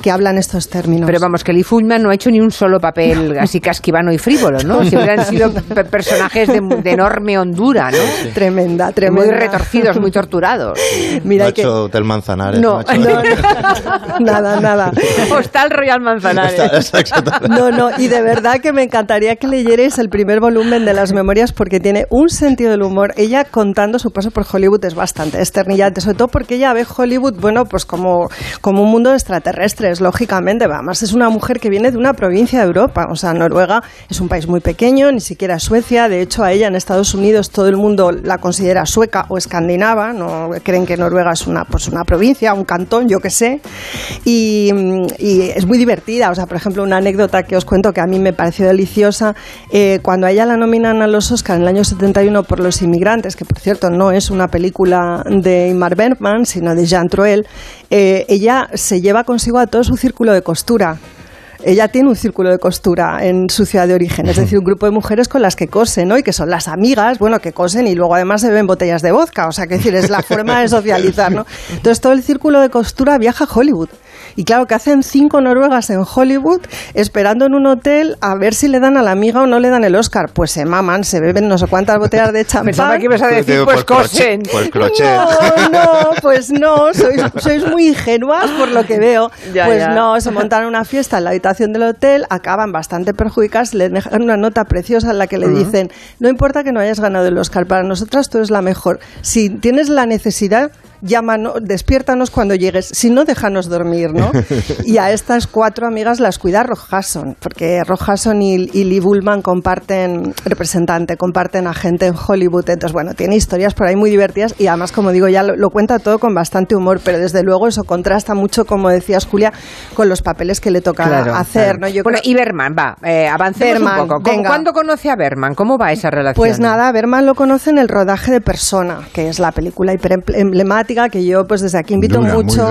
Que hablan estos términos. Pero vamos, que Lee Fullman no ha hecho ni un solo papel así casquivano y frívolo, ¿no? Siempre han sido pe- personajes de, de enorme hondura, ¿no? Tremenda, tremenda. Muy retorcidos, muy torturados. Mira no ha que- hecho Hotel Manzanares. No, ha hecho- No, no, nada, nada. Hostal Royal Manzanares. No, no, y de verdad que me encantaría que leyerais el primer volumen de las memorias porque tiene un sentido del humor. Ella contando su paso por Hollywood es bastante esternillante, sobre todo porque ella ve Hollywood, bueno, pues como, como un mundo de extraterrestres, lógicamente. Además, es una mujer que viene de una provincia de Europa. O sea, Noruega es un país muy pequeño, ni siquiera Suecia. De hecho, a ella en Estados Unidos todo el mundo la considera sueca o escandinava. No creen que Noruega es una, pues una provincia, un cantón, yo qué sé. Y, es muy divertida. O sea, por ejemplo, una anécdota que os cuento que a mí me pareció deliciosa. eh, cuando a ella la nominan a los Oscars en el año 71 por Los Inmigrantes, que por cierto no es una película de Ingmar Bergman, sino de Jean Troel, eh, ella se lleva consigo a todo su círculo de costura. Ella tiene un círculo de costura en su ciudad de origen, es decir, un grupo de mujeres con las que cosen, ¿no? Y que son las amigas, bueno, que cosen y luego además se beben botellas de vodka, o sea, que decir, es la forma de socializar, ¿no? Entonces todo el círculo de costura viaja a Hollywood. Y claro, que hacen cinco noruegas en Hollywood esperando en un hotel a ver si le dan a la amiga o no le dan el Oscar. Pues se maman, se beben no sé cuántas botellas de champán. Pensaba que ibas a decir, pues cosen. Pues crochet. No, no, pues no, sois, sois muy ingenuas por lo que veo. Ya, pues ya. no, se montan una fiesta en la habitación del hotel, acaban bastante perjudicadas, le dejan una nota preciosa en la que le dicen, no importa que no hayas ganado el Oscar, para nosotras tú eres la mejor. Si tienes la necesidad, llámanos, despiértanos cuando llegues, si no, déjanos dormir, ¿no? y a estas cuatro amigas las cuida Rojason, porque Rojason y, y Lee Bullman comparten representante, comparten agente en Hollywood, entonces bueno, tiene historias por ahí muy divertidas y además, como digo, ya lo, cuenta todo con bastante humor, pero desde luego eso contrasta mucho, como decías Julia, con los papeles que le toca hacer, ¿no? Yo bueno, y Berman, va, eh, avancemos un poco. ¿Cuándo conoce a Berman? ¿Cómo va esa relación? Pues nada, Berman lo conoce en el rodaje de Persona, que es la película hiper emblemática que yo pues desde aquí invito mucho.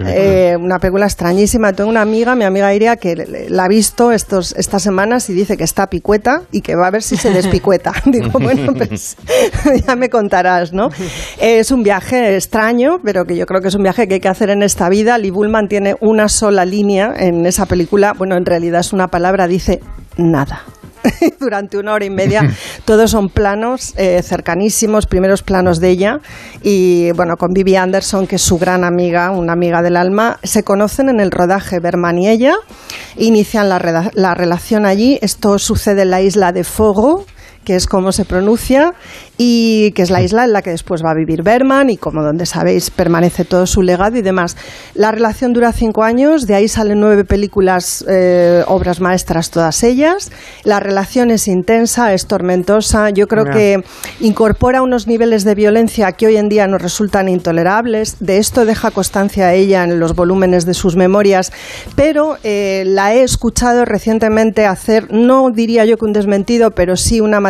Eh, una película extrañísima. Tengo una amiga, mi amiga Iria, que la ha visto estos, estas semanas y dice que está picueta y que va a ver si se despicueta. Digo, bueno, pues ya me contarás, ¿no? Es un viaje extraño, pero que yo creo que es un viaje que hay que hacer en esta vida. Lee Bullman tiene una sola línea en esa película. Bueno, en realidad es una palabra, dice nada. durante una hora y media. Todos son planos eh, cercanísimos, primeros planos de ella. Y bueno, con Vivi Anderson, que es su gran amiga, una amiga del alma, se conocen en el rodaje Berman y ella. Inician la, la relación allí. Esto sucede en la isla de Fogo que es como se pronuncia, y que es la isla en la que después va a vivir Berman y como donde sabéis permanece todo su legado y demás. La relación dura cinco años, de ahí salen nueve películas, eh, obras maestras todas ellas. La relación es intensa, es tormentosa, yo creo que incorpora unos niveles de violencia que hoy en día nos resultan intolerables. De esto deja constancia ella en los volúmenes de sus memorias, pero eh, la he escuchado recientemente hacer, no diría yo que un desmentido, pero sí una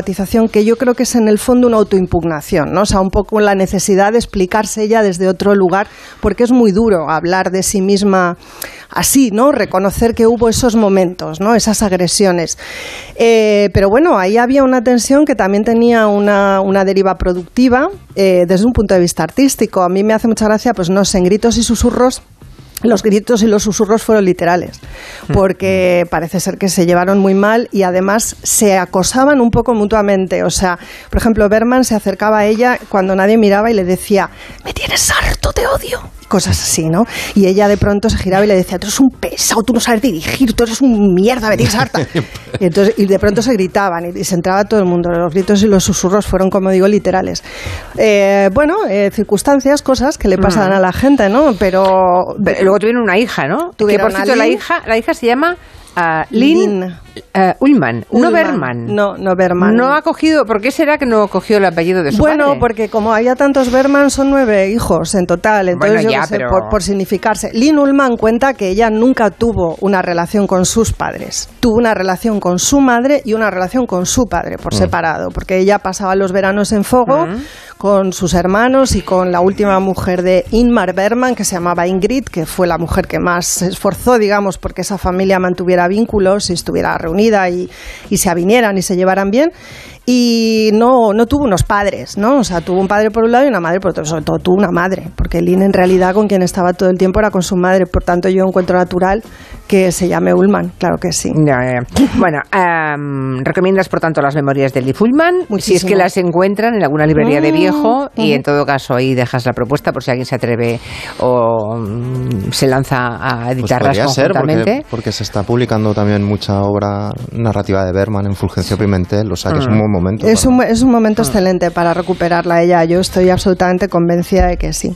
que yo creo que es en el fondo una autoimpugnación, ¿no? O sea, un poco la necesidad de explicarse ella desde otro lugar, porque es muy duro hablar de sí misma así, ¿no? Reconocer que hubo esos momentos, ¿no? Esas agresiones. Eh, pero bueno, ahí había una tensión que también tenía una, deriva productiva eh, desde un punto de vista artístico. A mí me hace mucha gracia, pues no sé, en gritos y susurros los gritos y los susurros fueron literales, mm. porque parece ser que se llevaron muy mal y además se acosaban un poco mutuamente. O sea, por ejemplo, Berman se acercaba a ella cuando nadie miraba y le decía, me tienes harto, te odio cosas así, ¿no? Y ella de pronto se giraba y le decía, tú eres un pesado, tú no sabes dirigir, tú eres un mierda, me tienes harta. y, entonces, y de pronto se gritaban y, se entraba todo el mundo. Los gritos y los susurros fueron, como digo, literales. Eh, bueno, eh, circunstancias, cosas que le pasan mm. a la gente, ¿no? Pero, luego tuvieron una hija, ¿no? Tuvieron que por cierto, la hija, la hija se llama uh, Lynn, uh, Ullman, no Berman. No, no Berman. No ha cogido, ¿por qué será que no cogió el apellido de su bueno, padre? Bueno, porque como había tantos Berman, son nueve hijos en total. Entonces, yo sé, por, por, significarse. Lynn Ullman cuenta que ella nunca tuvo una relación con sus padres. Tuvo una relación con su madre y una relación con su padre, por mm. separado. Porque ella pasaba los veranos en Fogo. Mm con sus hermanos y con la última mujer de Inmar Berman, que se llamaba Ingrid, que fue la mujer que más se esforzó, digamos, porque esa familia mantuviera vínculos y estuviera reunida y, y se avinieran y se llevaran bien y no, no tuvo unos padres, ¿no? O sea, tuvo un padre por un lado y una madre por otro, sobre todo tuvo una madre, porque Lynn en realidad con quien estaba todo el tiempo era con su madre, por tanto yo encuentro natural que se llame Ullman, claro que sí. Bueno, recomiendas por tanto las memorias de Lee Ullman, si es que las encuentran en alguna librería de mm, viejo y en todo caso ahí dejas la propuesta por si alguien se atreve o mm, se lanza a pues editarlas pues ser porque, porque, se está publicando también mucha obra narrativa de Berman en Fulgencio Pimentel, o sea que es un mm. Es, un, es un momento excelente para recuperarla ella. Yo estoy absolutamente convencida de que sí.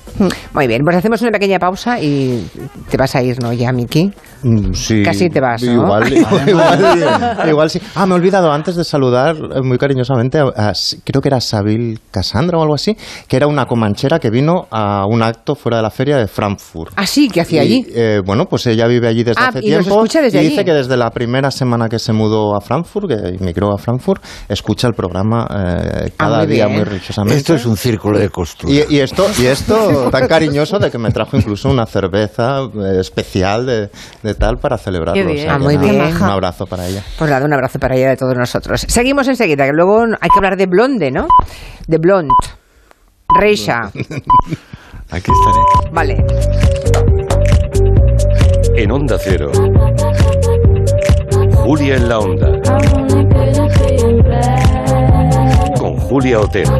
Muy bien, pues hacemos una pequeña pausa y te vas a ir, ¿no? Ya, Miki. Sí. Casi te vas, ¿no? Igual, igual, sí. Ah, me he olvidado antes de saludar eh, muy cariñosamente, a, creo que era Sabil Casandra o algo así, que era una comanchera que vino a un acto fuera de la feria de Frankfurt. ¿Ah, sí? ¿Qué hacía allí? Eh, bueno, pues ella vive allí desde ah, hace y tiempo. desde y dice que desde la primera semana que se mudó a Frankfurt, que emigró a Frankfurt, escucha el programa eh, ah, cada día muy religiosamente. Esto es un círculo de costura. Y, esto, y esto tan cariñoso de que me trajo incluso una cerveza especial de, de, tal para celebrarlo. Ah, muy bien. Un abrazo para ella. Pues nada, un abrazo para ella de todos nosotros. Seguimos enseguida, que luego hay que hablar de Blonde, ¿no? De Blonde. Reisha. Aquí estaré. Vale. En Onda Cero. Julia en la Onda. Con Julia Otero.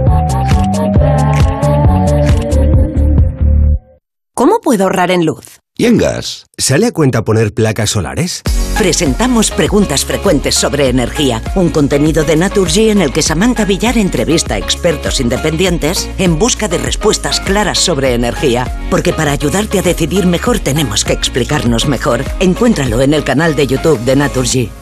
¿Cómo puedo ahorrar en luz? ¿Y en gas? ¿Sale a cuenta poner placas solares? Presentamos Preguntas Frecuentes sobre Energía, un contenido de Naturgy en el que Samantha Villar entrevista a expertos independientes en busca de respuestas claras sobre energía. Porque para ayudarte a decidir mejor tenemos que explicarnos mejor. Encuéntralo en el canal de YouTube de Naturgy.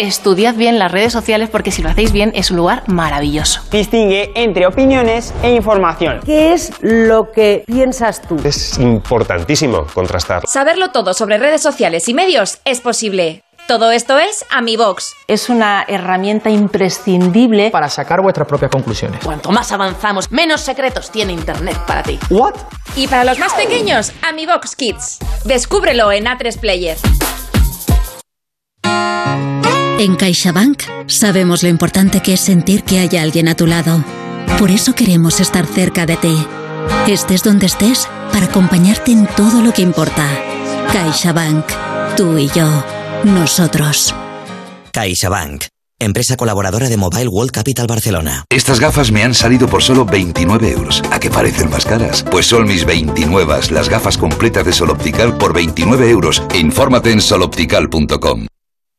Estudiad bien las redes sociales porque si lo hacéis bien es un lugar maravilloso. Distingue entre opiniones e información. ¿Qué es lo que piensas tú? Es importantísimo contrastar. Saberlo todo sobre redes sociales y medios es posible. Todo esto es AmiBox. Es una herramienta imprescindible para sacar vuestras propias conclusiones. Cuanto más avanzamos, menos secretos tiene Internet para ti. ¿What? Y para los más pequeños, AmiBox Kids. Descúbrelo en A3 Player. En CaixaBank sabemos lo importante que es sentir que hay alguien a tu lado. Por eso queremos estar cerca de ti. Estés donde estés para acompañarte en todo lo que importa. CaixaBank. Tú y yo. Nosotros. CaixaBank. Empresa colaboradora de Mobile World Capital Barcelona. Estas gafas me han salido por solo 29 euros. ¿A qué parecen más caras? Pues son mis 29, las gafas completas de Sol Optical por 29 euros. Infórmate en soloptical.com.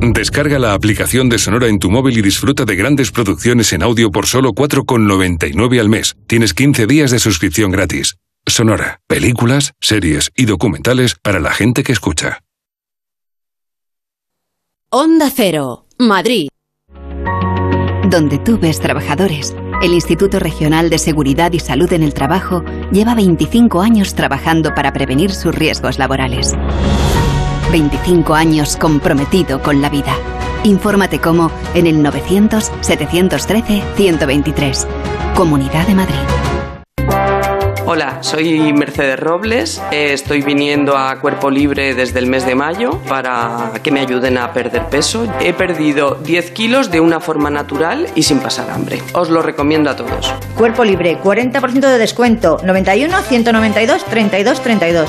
Descarga la aplicación de Sonora en tu móvil y disfruta de grandes producciones en audio por solo 4,99 al mes. Tienes 15 días de suscripción gratis. Sonora, películas, series y documentales para la gente que escucha. Onda Cero, Madrid. Donde tú ves trabajadores. El Instituto Regional de Seguridad y Salud en el Trabajo lleva 25 años trabajando para prevenir sus riesgos laborales. 25 años comprometido con la vida. Infórmate cómo en el 900-713-123. Comunidad de Madrid. Hola, soy Mercedes Robles. Eh, Estoy viniendo a Cuerpo Libre desde el mes de mayo para que me ayuden a perder peso. He perdido 10 kilos de una forma natural y sin pasar hambre. Os lo recomiendo a todos. Cuerpo Libre, 40% de descuento. 91 192 32 32.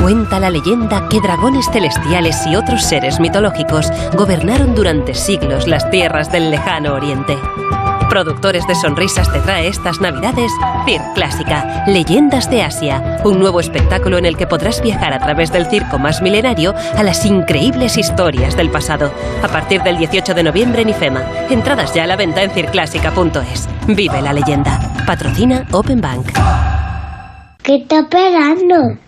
Cuenta la leyenda que dragones celestiales y otros seres mitológicos gobernaron durante siglos las tierras del lejano oriente. Productores de Sonrisas te trae estas navidades Cir Clásica, Leyendas de Asia, un nuevo espectáculo en el que podrás viajar a través del circo más milenario a las increíbles historias del pasado. A partir del 18 de noviembre en IFEMA. Entradas ya a la venta en circlásica.es. Vive la leyenda. Patrocina Open Bank. ¿Qué está esperando?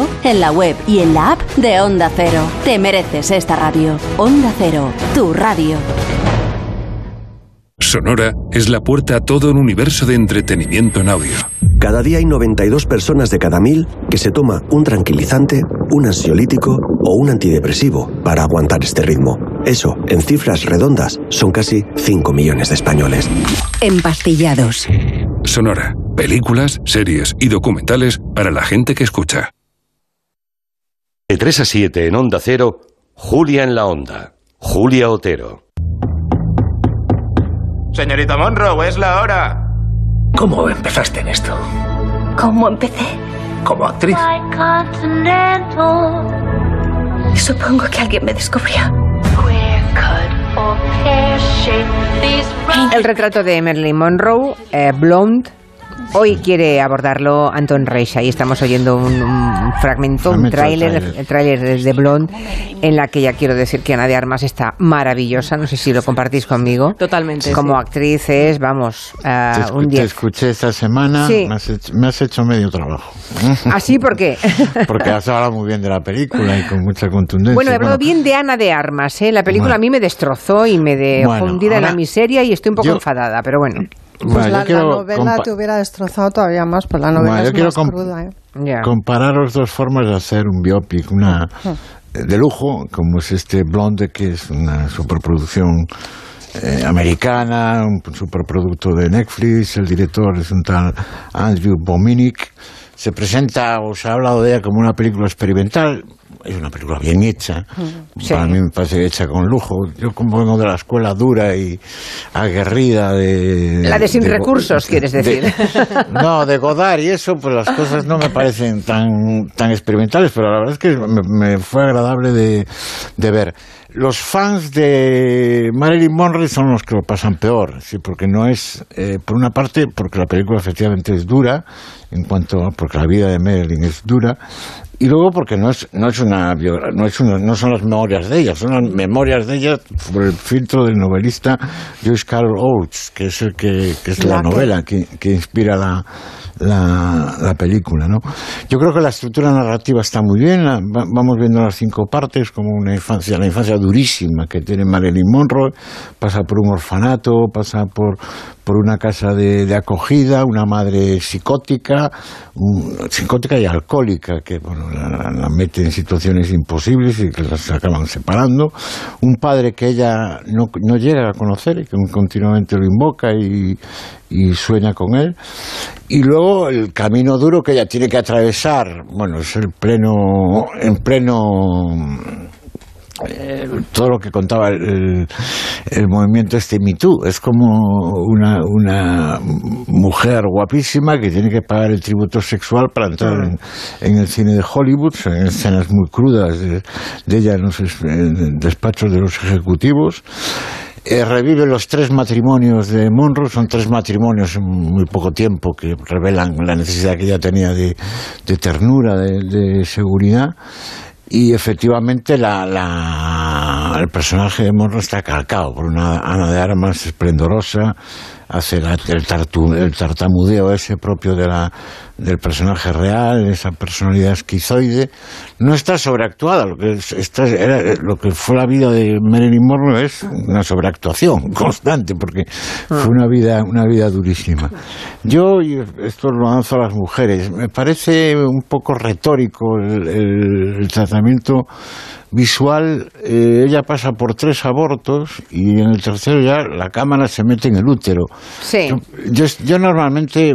en la web y en la app de Onda Cero. Te mereces esta radio. Onda Cero, tu radio. Sonora es la puerta a todo un universo de entretenimiento en audio. Cada día hay 92 personas de cada mil que se toma un tranquilizante, un ansiolítico o un antidepresivo para aguantar este ritmo. Eso, en cifras redondas, son casi 5 millones de españoles. Empastillados. Sonora. Películas, series y documentales para la gente que escucha. De 3 a 7 en Onda Cero, Julia en la Onda. Julia Otero. Señorita Monroe, es la hora. ¿Cómo empezaste en esto? ¿Cómo empecé? Como actriz. Supongo que alguien me descubrió. El retrato de Marilyn Monroe, eh, Blonde, Hoy quiere abordarlo Anton Reicha y estamos oyendo un, un fragmento, un tráiler, tráiler de Blonde, en la que ya quiero decir que Ana de Armas está maravillosa, no sé si lo compartís conmigo. Totalmente. Como actriz es, vamos, uh, un 10. Te escuché esta semana, sí. me, has hecho, me, has hecho, medio trabajo. ¿Así por qué? Porque has hablado muy bien de la película y con mucha contundencia. Bueno, he hablado bueno, bien de Ana de Armas, ¿eh? La película bueno. a mí me destrozó y me dejó bueno, hundida en la miseria y estoy un poco yo, enfadada, pero bueno. Pues bueno, la, la, novela te hubiera destrozado todavía más, pues la novela bueno, es yo más quiero cruda. ¿eh? Yeah. Compararos dos formas de hacer un biopic, una de lujo, como es este Blonde, que es una superproducción eh, americana, un superproducto de Netflix, el director es un tal Andrew Bominic, se presenta o se ha hablado de ella como una película experimental, es una película bien hecha, sí. para mí me parece hecha con lujo. Yo como vengo de la escuela dura y aguerrida de... La de sin de, recursos, de, quieres decir. De, no, de Godard y eso, pues las cosas no me parecen tan, tan experimentales, pero la verdad es que me, me fue agradable de, de ver. Los fans de Marilyn Monroe son los que lo pasan peor, sí, porque no es, eh, por una parte, porque la película efectivamente es dura, en cuanto a, porque la vida de Marilyn es dura, y luego porque no es no es una no es una, no son las memorias de ella son las memorias de ella por el filtro del novelista Joyce Carol Oates que es el que, que es la, la novela que, que inspira la, la, la, película, ¿no? Yo creo que la estructura narrativa está muy bien, la, vamos viendo las cinco partes como una infancia, la infancia durísima que tiene Marilyn Monroe, pasa por un orfanato, pasa por, por una casa de, de acogida, una madre psicótica, un, psicótica y alcohólica, que bueno, la, la, mete en situaciones imposibles y que las acaban separando, un padre que ella no, no llega a conocer y que continuamente lo invoca y, y sueña con él, y luego el camino duro que ella tiene que atravesar, bueno, es el pleno, en pleno eh, todo lo que contaba el, el movimiento este Me Too. Es como una, una mujer guapísima que tiene que pagar el tributo sexual para entrar en, en el cine de Hollywood, en escenas muy crudas de, de ella en los en despachos de los ejecutivos. Eh, revive los tres matrimonios de Monroe, son tres matrimonios en muy poco tiempo que revelan la necesidad que ella tenía de, de ternura, de, de seguridad y efectivamente la, la, el personaje de Monroe está calcado por una Ana de Armas esplendorosa, hace el, tartamudeo ese propio de la, del personaje real, esa personalidad esquizoide, no está sobreactuada. Lo que, lo que fue la vida de Marilyn Monroe es una sobreactuación constante, porque fue una vida, una vida durísima. Yo, y esto lo lanzo a las mujeres, me parece un poco retórico el tratamiento visual, eh, ella pasa por tres abortos y en el tercero ya la cámara se mete en el útero. Sí. Yo, yo, normalmente,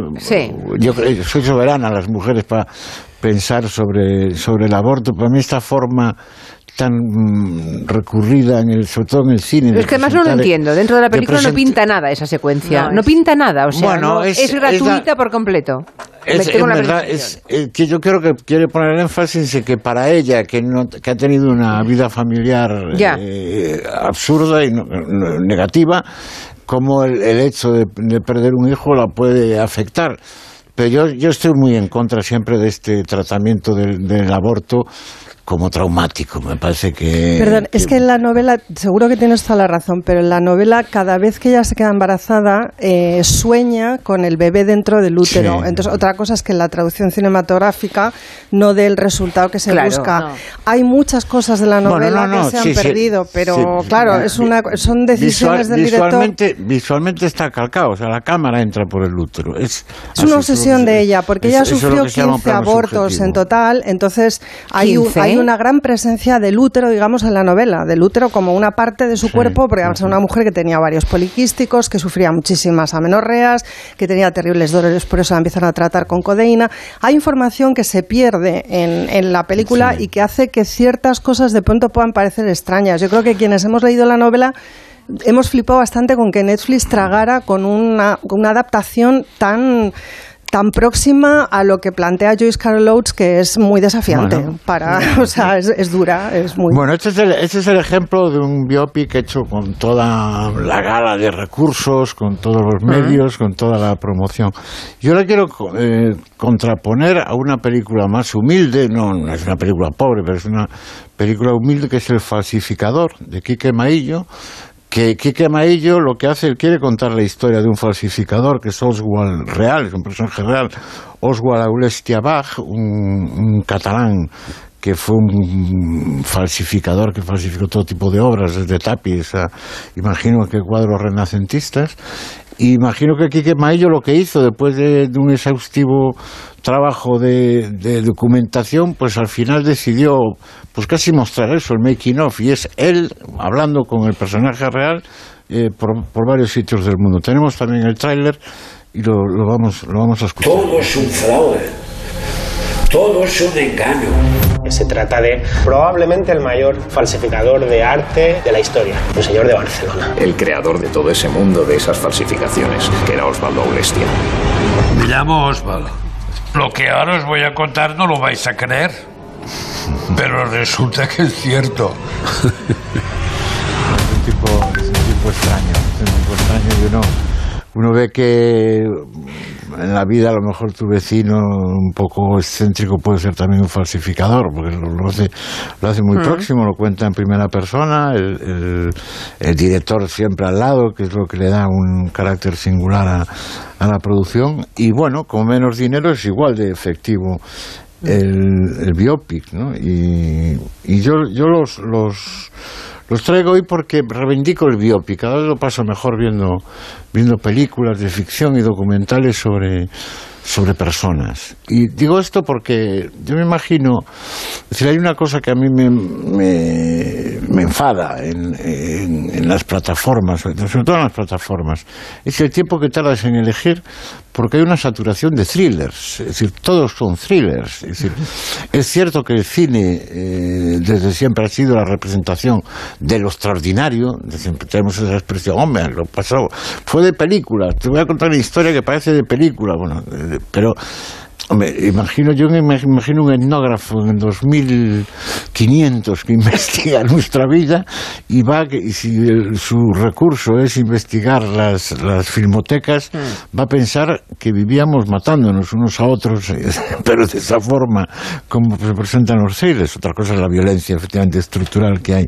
yo soy soberana las mujeres para pensar sobre, sobre el aborto. Para mí esta forma tan mm, recurrida, en el, sobre todo en el cine. Pero es que además no lo entiendo. Dentro de la película no pinta nada esa secuencia. No, pinta nada. O sea, es, gratuita por completo. Es, verdad, es, que yo creo que quiere poner el énfasis en que para ella, que, no, que ha tenido una vida familiar eh, absurda y negativa, como el, hecho de, perder un hijo la puede afectar. Pero yo, yo estoy muy en contra siempre de este tratamiento del aborto como traumático. Me parece que. Perdón, es que en la novela, seguro que tienes toda la razón, pero en la novela, cada vez que ella se queda embarazada, eh, sueña con el bebé dentro del útero. Entonces, otra cosa es que en la traducción cinematográfica no dé el resultado que se busca. Hay muchas cosas de la novela que se han perdido, pero claro, es una, son decisiones del visualmente, director. Visualmente está calcado, o sea, la cámara entra por el útero. Es, una obsesión de ella, porque ella sufrió 15 abortos en total, entonces hay, un, hay una gran presencia del útero, digamos, en la novela, del útero como una parte de su cuerpo, porque vamos a una mujer que tenía varios poliquísticos, que sufría muchísimas amenorreas, que tenía terribles dolores, por eso la empiezan a tratar con codeína. Hay información que se pierde en, en la película y que hace que ciertas cosas de pronto puedan parecer extrañas. Yo creo que quienes hemos leído la novela hemos flipado bastante con que Netflix tragara con una, con una adaptación tan tan próxima a lo que plantea Joyce Carol Oates que es muy desafiante para o sea es, dura es muy bueno este es el este es el ejemplo de un biopic hecho con toda la gala de recursos con todos los medios con toda la promoción. Yo le quiero eh, contraponer a una película más humilde no, no es una película pobre pero es una película humilde que es el falsificador de Quique Maillo que Quique Maillo lo que hace, él quiere contar la historia de un falsificador que es Oswald Real, es un personaje real, Oswald Aulestia Bach, un, catalán que fue un falsificador que falsificó todo tipo de obras, desde Tapis a, imagino que cuadros renacentistas, Imagino que Quique Maillo lo que hizo después de, un exhaustivo trabajo de, documentación, pues al final decidió pues casi mostrar eso, el making of, y es él hablando con el personaje real eh, por, varios sitios del mundo. Tenemos también el tráiler y lo, vamos, lo vamos a escuchar. Todo es un fraude. Todo es un engaño. Se trata de probablemente el mayor falsificador de arte de la historia, un señor de Barcelona. El creador de todo ese mundo de esas falsificaciones, que era Osvaldo Aulestia. Me llamo Osvaldo. Lo que ahora os voy a contar no lo vais a creer, pero resulta que es cierto. es un tipo, es un tipo extraño, es un tipo extraño y uno, uno ve que en la vida a lo mejor tu vecino un poco excéntrico puede ser también un falsificador, porque lo, hace, lo hace muy próximo, lo cuenta en primera persona, el, el, director siempre al lado, que es lo que le da un carácter singular a, a la producción, y bueno, con menos dinero es igual de efectivo el, el biopic, ¿no? Y, y yo, yo los, los los traigo hoy porque reivindico el biopic. Cada vez lo paso mejor viendo, viendo películas de ficción y documentales sobre, sobre personas. Y digo esto porque yo me imagino, es decir, hay una cosa que a mí me, me, enfada en, en, las plataformas, sobre todo en las plataformas, es el tiempo que tardas en elegir porque hay una saturación de thrillers, es decir, todos son thrillers. Es, cierto que el cine eh, desde siempre ha sido la representación de lo extraordinario, siempre tenemos esa expresión, hombre, lo pasó, fue de película, te voy a contar una historia que parece de película, bueno, pero Hombre, imagino, yo me imagino un etnógrafo en 2500 que investiga nuestra vida y va, y si su recurso es investigar las, las filmotecas, mm. va a pensar que vivíamos matándonos unos a otros, pero de esa forma como se presentan los seres. Otra cosa es la violencia efectivamente estructural que hay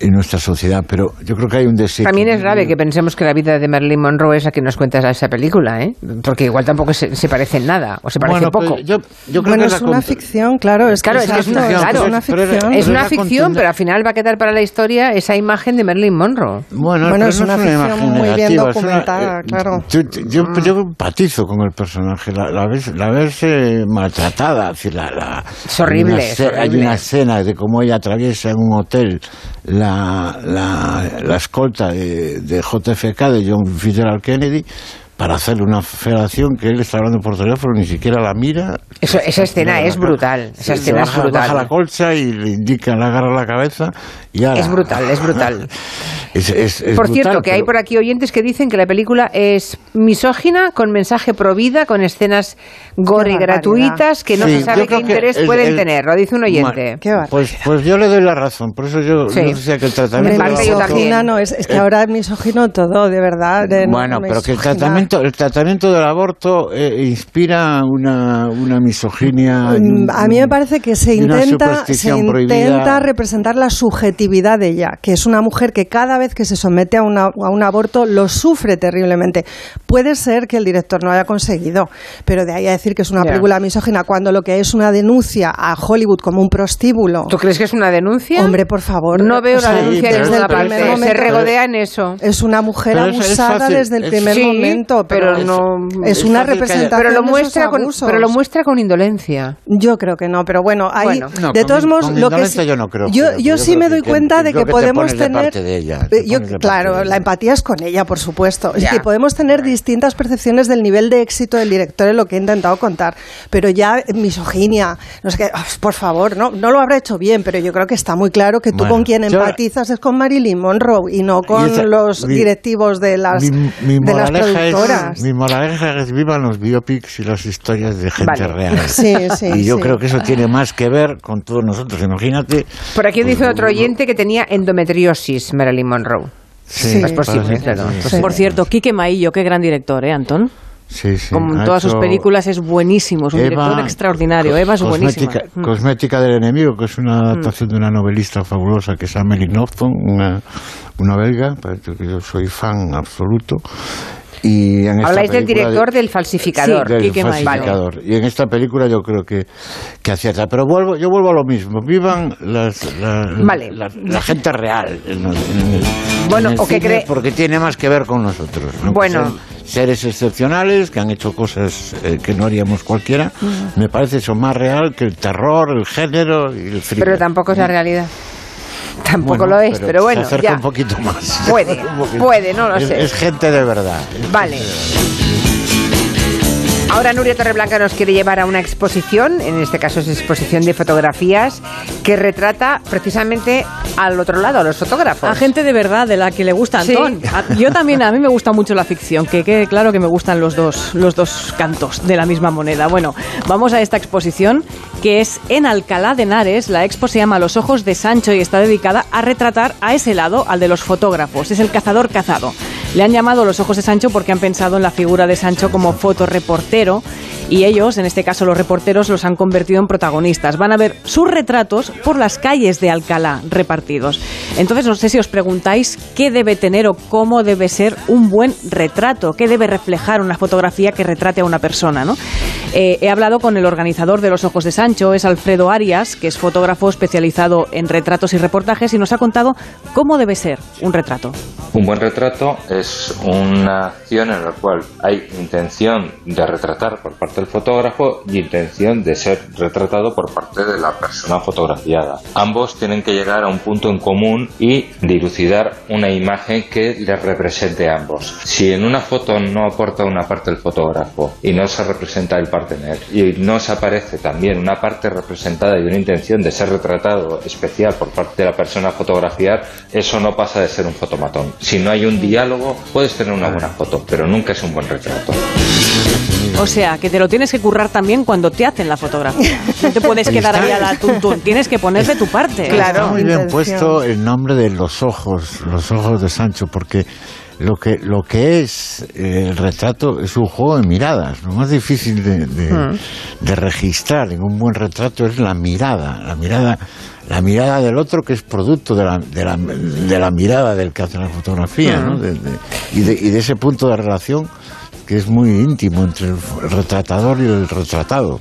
en nuestra sociedad, pero yo creo que hay un deseo. También es grave que pensemos que la vida de Marilyn Monroe es la que nos cuentas a esa película, ¿eh? porque igual tampoco se, se parece en nada, o se parece yo, creo bueno, que es una ficción, claro. Es claro, que es, que es, una, claro, es una ficción. es una ficción, pero al final va a quedar para la historia esa imagen de Marilyn Monroe. Bueno, bueno es, una, una ficción muy bien documentada, una, claro. Yo, yo, yo, empatizo con el personaje, la, la ves, la ves eh, maltratada. La, la, es horrible, hay una, es horrible. Hay una escena de cómo ella atraviesa en un hotel la, la, la escolta de, de JFK, de John Fitzgerald Kennedy para hacerle una federación que él está hablando por teléfono, ni siquiera la mira. Eso, esa escena es brutal. Esa escena baja, es brutal. baja la colcha y le indica, le agarra la cabeza y ala. Es brutal, es brutal. Es- es- es por brutal, cierto, que hay por aquí oyentes que dicen que la película es misógina, con mensaje pro vida, con escenas Qué gratuitas, que no Sí, se sabe qué interés el- pueden el- tener. Lo dice un oyente. Bueno, pues, pues yo le doy la razón, por eso yo, Sí. yo decía que el tratamiento... misógina no, es, es que ahora es misógino todo, de verdad. de- no, Bueno, pero que el tratamiento, el tratamiento del aborto eh, inspira una, una misoginia. Mm, A mí me parece que se intenta, se intenta representar la subjetividad de ella, que es una mujer que cada vez que se somete a, una- a un aborto lo sufre terriblemente. Puede ser que el director no haya conseguido, pero de ahí a decir que es una Ya. película misógina cuando lo que es una denuncia a Hollywood como un prostíbulo. ¿Tú crees que es una denuncia? Hombre, por favor. No veo la denuncia en desde el primer parte. Se momento- regodea en eso. Es una mujer Pero es- es abusada desde el es- primer Sí, momento, pero, pero no- es es una representación Pero lo de muestra esos con, pero lo muestra con indolencia. Yo creo que no, pero bueno. No, de todos modos, lo que sí- yo no creo, yo, pero yo yo sí creo me doy que- cuenta de que podemos tener, de ella, te yo, claro, de ella. la empatía es con ella, por supuesto, y podemos tener distintas percepciones del nivel de éxito del director en lo que he intentado contar, pero ya misoginia, no sé qué, por favor, no, no lo habrá hecho bien, pero yo creo que está muy claro que tú Bueno, con quien yo- empatizas es con Marilyn Monroe y no con esa- los mi- directivos de las, mi, mi de las moraleja productoras. es, mi moraleja es vivan los biopics y las historias de gente Vale. real. Sí, sí, y yo sí. creo que eso tiene más que ver con todos nosotros. Imagínate. Por aquí pues, dice otro oyente que tenía endometriosis, Marilyn Monroe. Sí, es posible, parece- claro. sí, Pues sí. Por cierto, Quique Maillo, qué gran director, ¿eh, Antón? Sí, sí. Como en todas sus películas es buenísimo, es un Eva, director extraordinario. Eva es buenísima. Cosmética, Mm. Cosmética del enemigo, que es una adaptación de una novelista fabulosa que se llama Melly Knopfton, una, una belga, que yo soy fan absoluto. Y en Habláis del director de- del falsificador. del Quique. Y en esta película yo creo que, que acierta. Pero vuelvo, yo vuelvo a lo mismo. Vivan las, la, Vale. la, la gente real. en el- en Bueno, o que cree- Porque tiene más que ver con nosotros. ¿no? Bueno. seres excepcionales que han hecho cosas eh, que no haríamos cualquiera. Me parece eso más real que el terror, el género y el thriller. Pero tampoco es la realidad. Tampoco Bueno, lo es, pero, bueno, se acerca ya. un poquito más. Puede, poquito. puede, no lo Es- sé. Es gente de verdad. Vale. Ahora Nuria Torreblanca nos quiere llevar a una exposición, en este caso es exposición de fotografías, que retrata precisamente al otro lado, a los fotógrafos. A gente de verdad, de la que le gusta Sí. Antón. A- Yo también, a mí me gusta mucho la ficción, que quede claro que me gustan los dos, los dos cantos de la misma moneda. Bueno, vamos a esta exposición que es en Alcalá de Henares. La expo se llama Los ojos de Sancho y está dedicada a retratar a ese lado, al de los fotógrafos. Es el cazador cazado. Le han llamado Los ojos de Sancho porque han pensado en la figura de Sancho como fotoreportero y ellos, en este caso los reporteros, los han convertido en protagonistas. Van a ver sus retratos por las calles de Alcalá repartidos. Entonces, no sé si os preguntáis qué debe tener o cómo debe ser un buen retrato, qué debe reflejar una fotografía que retrate a una persona. ¿no? Eh, he hablado con el organizador de Los Ojos de Sancho, es Alfredo Arias, que es fotógrafo especializado en retratos y reportajes, y nos ha contado cómo debe ser un retrato. Un buen retrato es una acción en la cual hay intención de retratar por parte del fotógrafo y intención de ser retratado por parte de la persona fotografiada. Ambos tienen que llegar a un punto en común y dilucidar una imagen que les represente a ambos. Si en una foto no aporta una parte el fotógrafo y no se representa el partener y no se aparece también una parte representada y una intención de ser retratado especial por parte de la persona a fotografiar, eso no pasa de ser un fotomatón. Si no hay un diálogo, puedes tener una buena foto, pero nunca es un buen retrato. O sea, que te lo tienes que currar también cuando te hacen la fotografía. No te puedes quedar ahí a la tuntún, tienes que poner de tu parte. Claro. Está muy bien puesto el nombre de los ojos, los ojos de Sancho, porque lo que, lo que es eh, el retrato es un juego de miradas. Lo más difícil de, Mm. de, registrar en un buen retrato es la mirada, la mirada, la mirada del otro que es producto de la, de la, de la mirada del que hace la fotografía, ¿no? Mm. De- de- y, de, y de ese punto de relación que es muy íntimo entre el retratador y el retratado.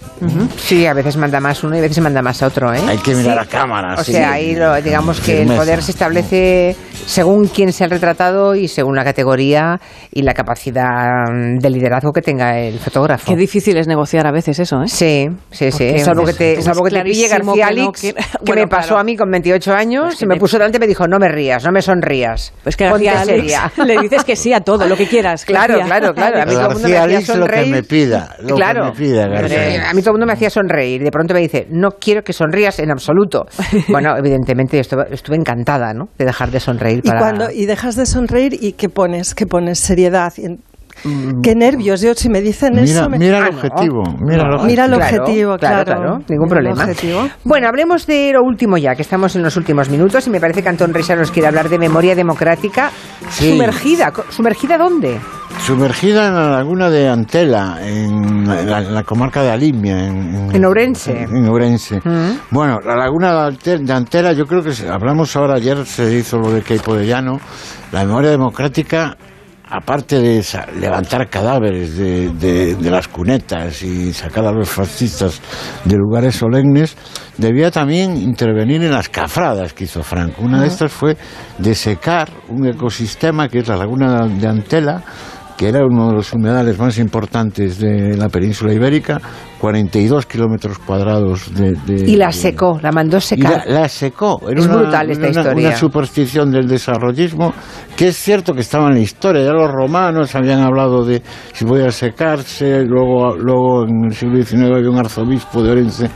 Sí, a veces manda más uno y a veces manda más a otro, ¿eh? Hay que mirar Sí. a cámara. O sí. sea, ahí lo- digamos que el poder se establece según quién sea el retratado y según la categoría y la capacidad mm, de liderazgo que tenga el fotógrafo. Qué difícil es negociar a veces eso, ¿eh? Sí, sí, sí. Porque Salvo que te, salvo que te pille García que no Alix, quiere- que Bueno, me pasó claro. a mí con 28 años, Pues que y me me- puso delante y me dijo, no me rías, no me sonrías. Pues que García seria. le dices que sí a todo, lo que quieras. Claro, García. claro, claro. A mí todo el mundo me hacía Alix lo que sonreír. me pida, lo que claro. me pida, García. A mí todo el mundo me hacía sonreír. De pronto me dice, no quiero que sonrías en absoluto. Bueno, evidentemente yo estuve, estuve encantada, ¿no? De dejar de sonreír Y para... cuando y dejas de sonreír y qué pones, qué pones seriedad. Mm. Qué nervios, yo si me dicen Mira, eso me- mira el Ah, no. objetivo, mira el objetivo. Mira el Claro, objetivo, claro, claro. claro, ningún problema. objetivo. Bueno, hablemos de lo último ya, que estamos en los últimos minutos y me parece que Antón Risa nos quiere hablar de memoria democrática Sí. sumergida. ¿Sumergida dónde? Sumergida en la laguna de Antela, en la, en la comarca de Alimia. En, En Ourense. En Ourense. Mm. Bueno, la laguna de Ante- de Antela, yo creo que se- hablamos ahora, ayer se hizo lo de Queipo de Llano, la memoria democrática, aparte de levantar cadáveres de, de- de las cunetas y sacar a los fascistas de lugares solemnes, debía también intervenir en las cafradas que hizo Franco. Una de estas fue desecar un ecosistema que es la laguna de Antela, que era uno de los humedales más importantes de la península ibérica, 42 kilómetros cuadrados de, de- Y la secó, la mandó y secar. la, la secó. Era Es una- brutal esta una- historia. Una superstición del desarrollismo que es cierto que estaba en la historia. Ya los romanos habían hablado de si podía secarse. Luego, luego en el siglo XIX había un arzobispo de Orense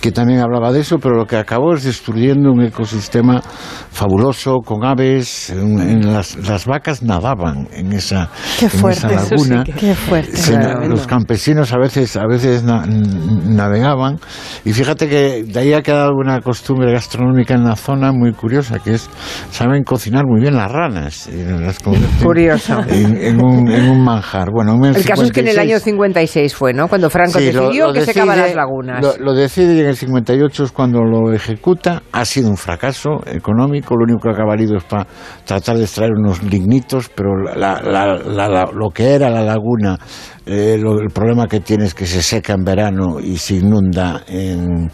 que también hablaba de eso, pero lo que acabó es destruyendo un ecosistema fabuloso con aves. En, en las, las vacas nadaban en esa, Qué en esa sí laguna. que- Qué fuerte. Se- Claro. los campesinos a veces a veces na- navegaban y fíjate que de ahí ha quedado una costumbre gastronómica en la zona muy curiosa que es saben cocinar muy bien las ranas las Curioso. en, en un, en un manjar bueno en El caso es que en el 56 año 56 fue, ¿no? Cuando Franco Sí, decidió lo que decide- secaba las lagunas. Lo, lo decide y en el 58 es cuando lo ejecuta. Ha sido un fracaso económico. Lo único que ha valido es para tratar de extraer unos lignitos, pero la- lo que era la laguna, eh, lo- el problema que tiene es que se seca en verano y se inunda en,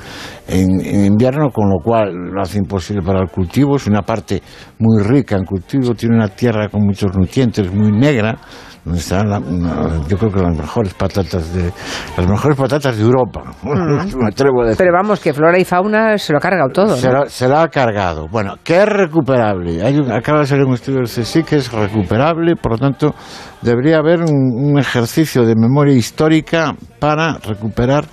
en- en invierno, con lo cual lo hace imposible para el cultivo. Es una parte muy rica en cultivo, tiene una tierra con muchos nutrientes, muy negra donde están la- una- yo creo que las mejores patatas de las mejores patatas de Europa me atrevo a decir Pero vamos, que flora y fauna se lo ha cargado todo. se, ¿no? la, se la ha cargado. Bueno, que es recuperable. Hay un- acaba de salir un estudio del CSIC que es recuperable, por lo tanto, debería haber un, un ejercicio de memoria histórica para recuperar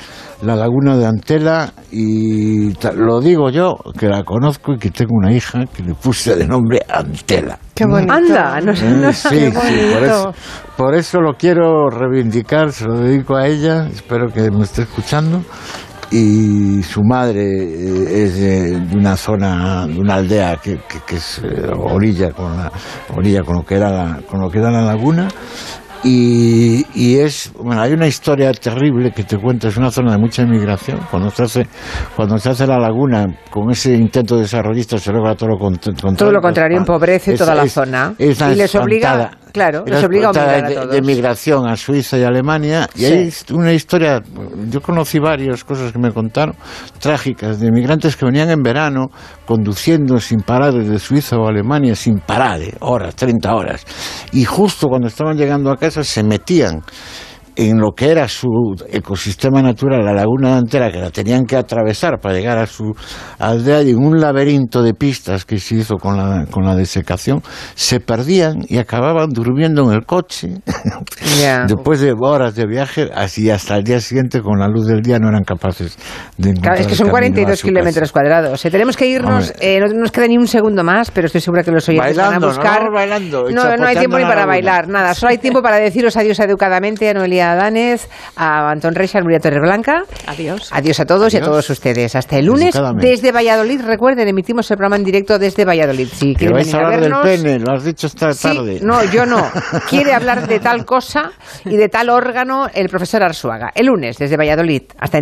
la laguna de Antela y lo digo yo, que la conozco y que tengo una hija que le puse de nombre Antela. Qué bonito. Anda, no, Eh, no- sí, qué sí, por eso, por eso lo quiero reivindicar, se lo dedico a ella, espero que me esté escuchando. Y su madre eh, es de, de una zona, de una aldea que, que- que es eh, orilla con la orilla con lo que era la, con lo que era la laguna. Y, y es, bueno, hay una historia terrible que te cuento, es una zona de mucha inmigración. Cuando se hace, cuando se hace la laguna, con ese intento desarrollista se logra todo lo cont- contrario. Todo lo contrario, empobrece es- toda la zona. es y les obliga. Claro, les obliga a obligar a de, todos. de migración a Suiza y Alemania. Y Sí. hay una historia, yo conocí varias cosas que me contaron, trágicas, de migrantes que venían en verano conduciendo sin parar desde Suiza o Alemania, sin parar, eh, horas, 30 horas. Y justo cuando estaban llegando a casa se metían en lo que era su ecosistema natural, la laguna de Antera, que la tenían que atravesar para llegar a su aldea, y en un laberinto de pistas que se hizo con la, con la desecación, se perdían y acababan durmiendo en el coche. Ya. Después de horas de viaje, así hasta el día siguiente, con la luz del día, no eran capaces de encontrar Claro, es que son camino a 42 su kilómetros cuadrados. Eh, tenemos que irnos, eh, no nos queda ni un segundo más, pero estoy segura que los oyentes Bailando, van a buscar. ¿no? Bailando, no, no hay tiempo ni para bailar, nada. Solo hay tiempo para deciros adiós educadamente a Noelia María Danez, a Antón Reixa, Nuria Torres Blanca. Adiós. Adiós a todos y a todos ustedes. Hasta el lunes desde Valladolid. Recuerden, emitimos el programa en directo desde Valladolid. Si Que quieren vais a venir a hablar del vernos, pene, lo has dicho esta Sí, tarde. no, yo no. Quiere hablar de tal cosa y de tal órgano el profesor Arzuaga. El lunes desde Valladolid. Hasta entonces.